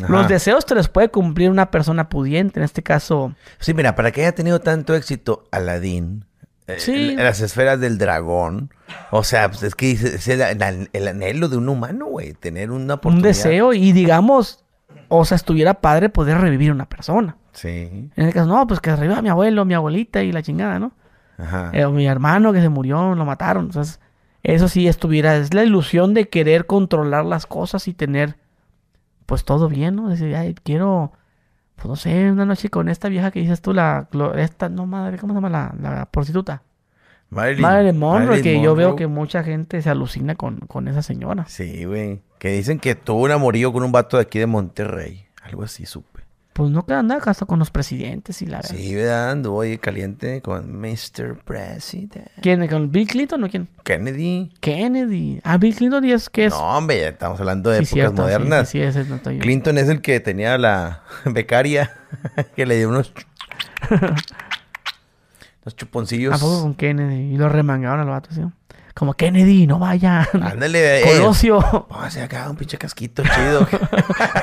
Ajá. Los deseos te los puede cumplir una persona pudiente. En este caso. Sí, mira, para que haya tenido tanto éxito Aladdin, eh, Sí. en las esferas del dragón, o sea, pues es que es el, el- el anhelo de un humano, güey, tener una Un oportunidad. deseo. Y digamos. O sea, estuviera padre poder revivir una persona. Sí, En este caso, no, pues que reviva a mi abuelo, mi abuelita y la chingada, ¿no? ajá. Eh, o mi hermano que se murió, lo mataron. Entonces, eso sí estuviera. Es la ilusión de querer controlar las cosas y tener, pues todo bien, ¿no? Decir, ay, quiero, pues no sé, una noche con esta vieja que dices tú, la. Esta, no madre, ¿cómo se llama la, la prostituta? Marilyn, Marilyn Monroe, Marilyn que yo veo que mucha gente se alucina con, con esa señora. Sí, güey. Que dicen que tuvo un amorío con un vato de aquí de Monterrey. Algo así supe. Pues no queda nada hasta con los presidentes y la. Sí, ¿verdad? Anduvo ahí caliente con Mr. President. ¿Quién? ¿Con Bill Clinton o quién? Kennedy. Kennedy. Ah, Bill Clinton y es que es. No, hombre, estamos hablando de Sí, épocas cierto, modernas. Sí, sí, ese no. Clinton es el que tenía la becaria que le dio unos, unos chuponcillos. ¿A poco con Kennedy? Y lo remangaron al vato, ¿sí? Como Kennedy, no vaya. Ándale, eh. Colosio. Póngase acá un pinche casquito chido.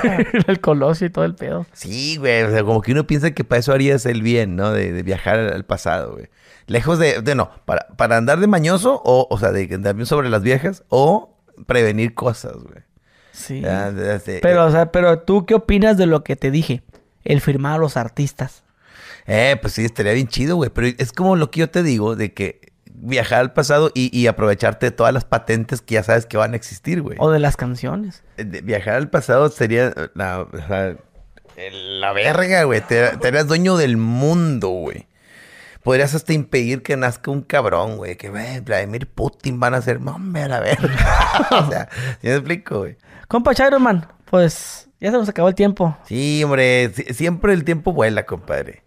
el Colosio y todo el pedo. sí, güey. O sea, como que uno piensa que para eso harías el bien, ¿no? De, de viajar al, pasado, güey. Lejos de, de no, para, para andar de mañoso, o, o sea, de andar bien sobre las viejas, o prevenir cosas, güey. Sí. Ya, Pero, o sea, pero tú, ¿qué opinas de lo que te dije? El firmar a los artistas. Eh, pues sí, estaría bien chido, güey. Pero es como lo que yo te digo, de que viajar al pasado y, y aprovecharte de todas las patentes que ya sabes que van a existir, güey. O de las canciones. Eh, de- viajar al pasado sería la, la verga, güey. Te, te harías dueño del mundo, güey. Podrías hasta impedir que nazca un cabrón, güey. Que, Vladimir Putin van a ser, hombre, a la verga. o sea, ¿sí me explico, güey? Compa Chiroman, pues ya se nos acabó el tiempo. Sí, hombre, si- siempre el tiempo vuela, compadre.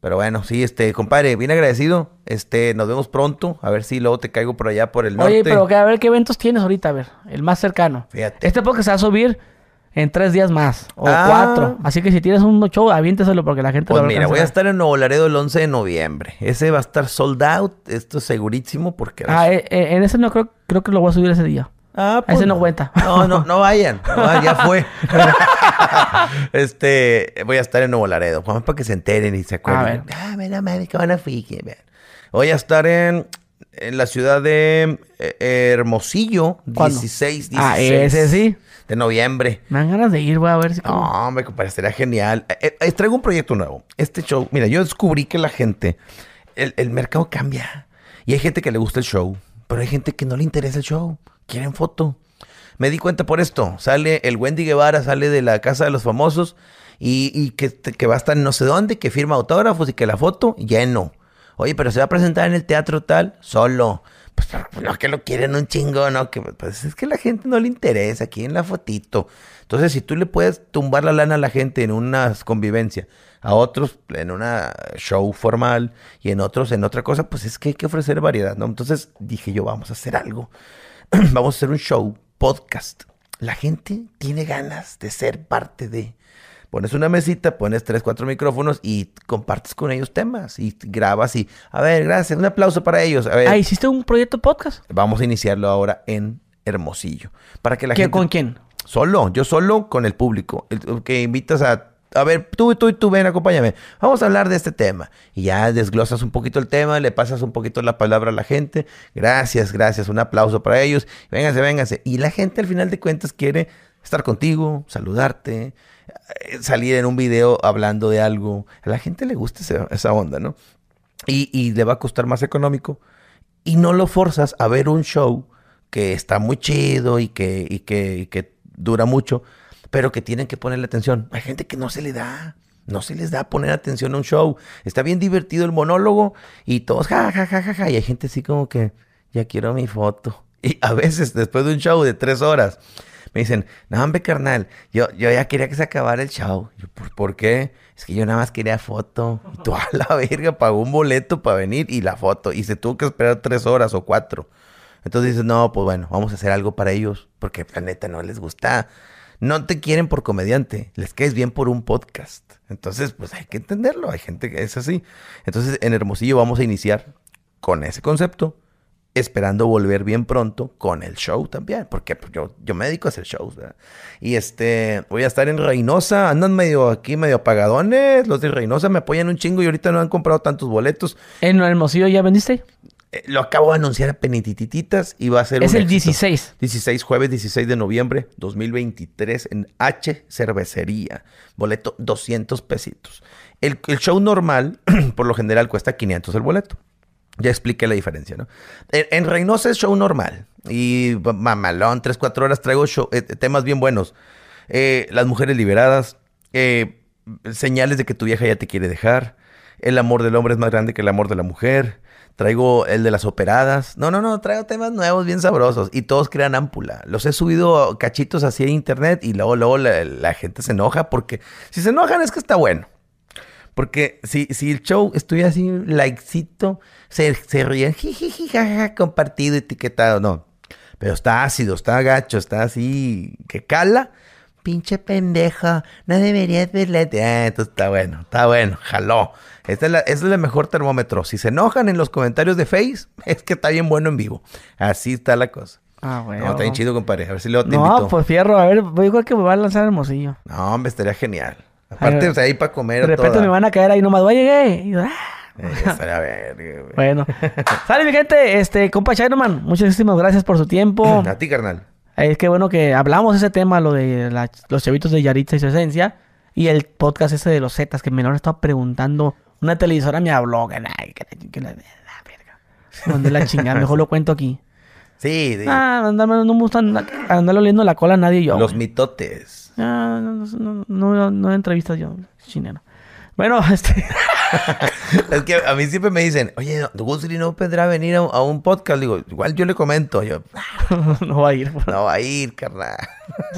Pero bueno, sí, este, compadre, bien agradecido. Este, nos vemos pronto. A ver si luego te caigo por allá por el norte. Oye, pero a ver qué eventos tienes ahorita, a ver, el más cercano. Fíjate. Este podcast se va a subir en tres días más, o Ah. cuatro. Así que si tienes un show, aviéntaselo porque la gente Pues lo va mira, voy a estar en Nuevo Laredo el 11 de noviembre. Ese va a estar sold out. Esto es segurísimo porque... Ah, eh, eh, en ese no creo, creo que lo voy a subir ese día. Ah, ese no cuenta. No, no, no vayan. No, ya fue. este, voy a estar en Nuevo Laredo. Vamos para que se enteren y se acuerden. A ver. Ah, mira, madre, que van a vean. Voy a estar en, en la ciudad de eh, Hermosillo, ¿Cuándo? 16, 16 Ah, ese sí. de noviembre. Me dan ganas de ir, voy a ver si... No, hombre, compadre, estaría genial. Eh, eh, traigo un proyecto nuevo. Este show, mira, yo descubrí que la gente, el, el mercado cambia. Y hay gente que le gusta el show, pero hay gente que no le interesa el show. Quieren foto. Me di cuenta por esto. Sale el Wendy Guevara, sale de la casa de los famosos y, y que, que va a estar no sé dónde, que firma autógrafos y que la foto, lleno. Oye, pero se va a presentar en el teatro tal, solo. Pues pero, no que lo quieren un chingo, no, que pues es que la gente no le interesa aquí en la fotito. Entonces, si tú le puedes tumbar la lana a la gente en una convivencia, a otros en una show formal y en otros en otra cosa, pues es que hay que ofrecer variedad, ¿no? Entonces dije yo, vamos a hacer algo. vamos a hacer un show, podcast. La gente tiene ganas de ser parte de. Pones una mesita, pones tres, cuatro micrófonos y compartes con ellos temas y grabas y, a ver, gracias, un aplauso para ellos. A ver, Ah, ¿hiciste un proyecto podcast? vamos a iniciarlo ahora en Hermosillo. Para que la ¿Qué- gente... ¿Con quién? Solo, yo solo con el público. El, que invitas a. A ver, tú, tú y tú, ven, acompáñame. Vamos a hablar de este tema. Y ya desglosas un poquito el tema, le pasas un poquito la palabra a la gente. Gracias, gracias. Un aplauso para ellos. Vénganse, vénganse. Y la gente al final de cuentas quiere estar contigo, saludarte, eh, salir en un video hablando de algo. A la gente le gusta ese- esa onda, ¿no? Y, y le va a costar más económico. Y no lo forzas a ver un show que está muy chido y y que, y que dura mucho, pero que tienen que ponerle atención. Hay gente que no se le da. No se les da poner atención a un show. Está bien divertido el monólogo y todos ja, ja, ja, ja, ja. Y hay gente así como que, ya quiero mi foto. Y a veces, después de un show de tres horas, me dicen, no, hombre, carnal, yo, yo ya quería que se acabara el show. ¿por, por qué? Es que yo nada más quería foto. Y tú la verga pagó un boleto para venir y la foto. Y se tuvo que esperar tres horas o cuatro. Entonces dices, no, pues bueno, vamos a hacer algo para ellos. Porque la neta no les gusta. No te quieren por comediante, les caes bien por un podcast. Entonces, pues hay que entenderlo. Hay gente que es así. Entonces, en Hermosillo vamos a iniciar con ese concepto esperando volver bien pronto con el show también, porque pues, yo, yo me dedico a hacer shows, ¿verdad? Y este, voy a estar en Reynosa, andan medio aquí, medio apagadones, los de Reynosa me apoyan un chingo y ahorita no han comprado tantos boletos. ¿En Hermosillo ya vendiste? Eh, lo acabo de anunciar a penitititas y va a ser Es un el éxito. 16. 16, jueves 16 de noviembre 2023 en H Cervecería. Boleto 200 pesitos. El, el show normal, por lo general, cuesta 500 el boleto. Ya expliqué la diferencia, ¿no? En, en Reynosa es show normal. Y mamalón, 3, 4 horas traigo show- eh, temas bien buenos. Eh, las mujeres liberadas. señales de que tu vieja ya te quiere dejar. El amor del hombre es más grande que el amor de la mujer. Traigo el de las operadas. No, no, no, traigo temas nuevos bien sabrosos. Y todos crean ámpula. Los he subido cachitos así a internet y luego, luego la, gente se enoja porque si se enojan es que está bueno. Porque si, si el show estuviera así, likecito, se, se ríen, compartido, etiquetado, no. Pero está ácido, está gacho, está así, que cala. Pinche pendejo, no deberías verle. Ah, entonces está bueno, está bueno, jaló. Esta es, la, esta es el mejor termómetro. Si se enojan en los comentarios de Face, es que está bien bueno en vivo. Así está la cosa. Ah, güey. No, está bien chido, compadre. A ver si luego te No, invito. pues fierro, a ver, yo creo que me va a lanzar Hermosillo. No, hombre, estaría genial. Aparte, Ay, o sea, ahí para comer. De repente toda. me van a caer ahí nomás, oye, llegué. Ah. Eh, verga, güey. Bueno. Sale mi gente, este, compa Chiroman, muchísimas gracias por su tiempo. A ti, carnal. Es que bueno que hablamos ese tema, lo de la- los chavitos de Yaritza y su esencia. Y el podcast ese de los Zetas, que menor estaba preguntando. Una televisora me habló. Que, la, que la-. Mandé la chingada, mejor lo cuento aquí. Sí, sí. Ah, no me gusta andar oliendo la cola a nadie yo. Los mitotes. Ah, no, no, no, no, no entrevistas yo, chinero. Bueno, este. es que a mí siempre me dicen, oye, Gusri no podrá venir a, a un podcast. Digo, igual yo le comento. Yo, "Ah, no va a ir. no va a ir, carnal.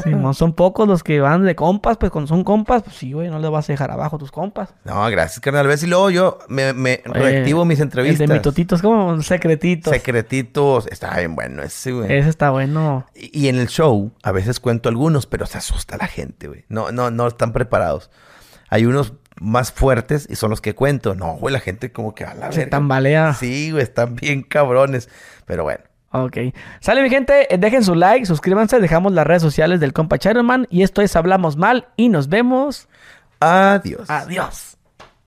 Sí, no son pocos los que van de compas, pues cuando son compas, pues sí, güey, no le vas a dejar abajo a tus compas. No, gracias, carnal. A ver si luego yo me, me Oye, reactivo mis El entrevistas. de mitotitos, como secretitos. Secretitos. Está bien bueno ese, güey. Ese está bueno. Y y en el show, a veces cuento algunos, pero se asusta la gente, güey. No, no, no están preparados. Hay unos más fuertes y son los que cuento. No, güey, la gente como que a la Se verga. tambalea. Sí, güey, están bien cabrones. Pero bueno. Ok. Sale mi gente, eh, dejen su like, suscríbanse, dejamos las redes sociales del compa Chiroman y esto es Hablamos Mal y nos vemos. Adiós. Adiós.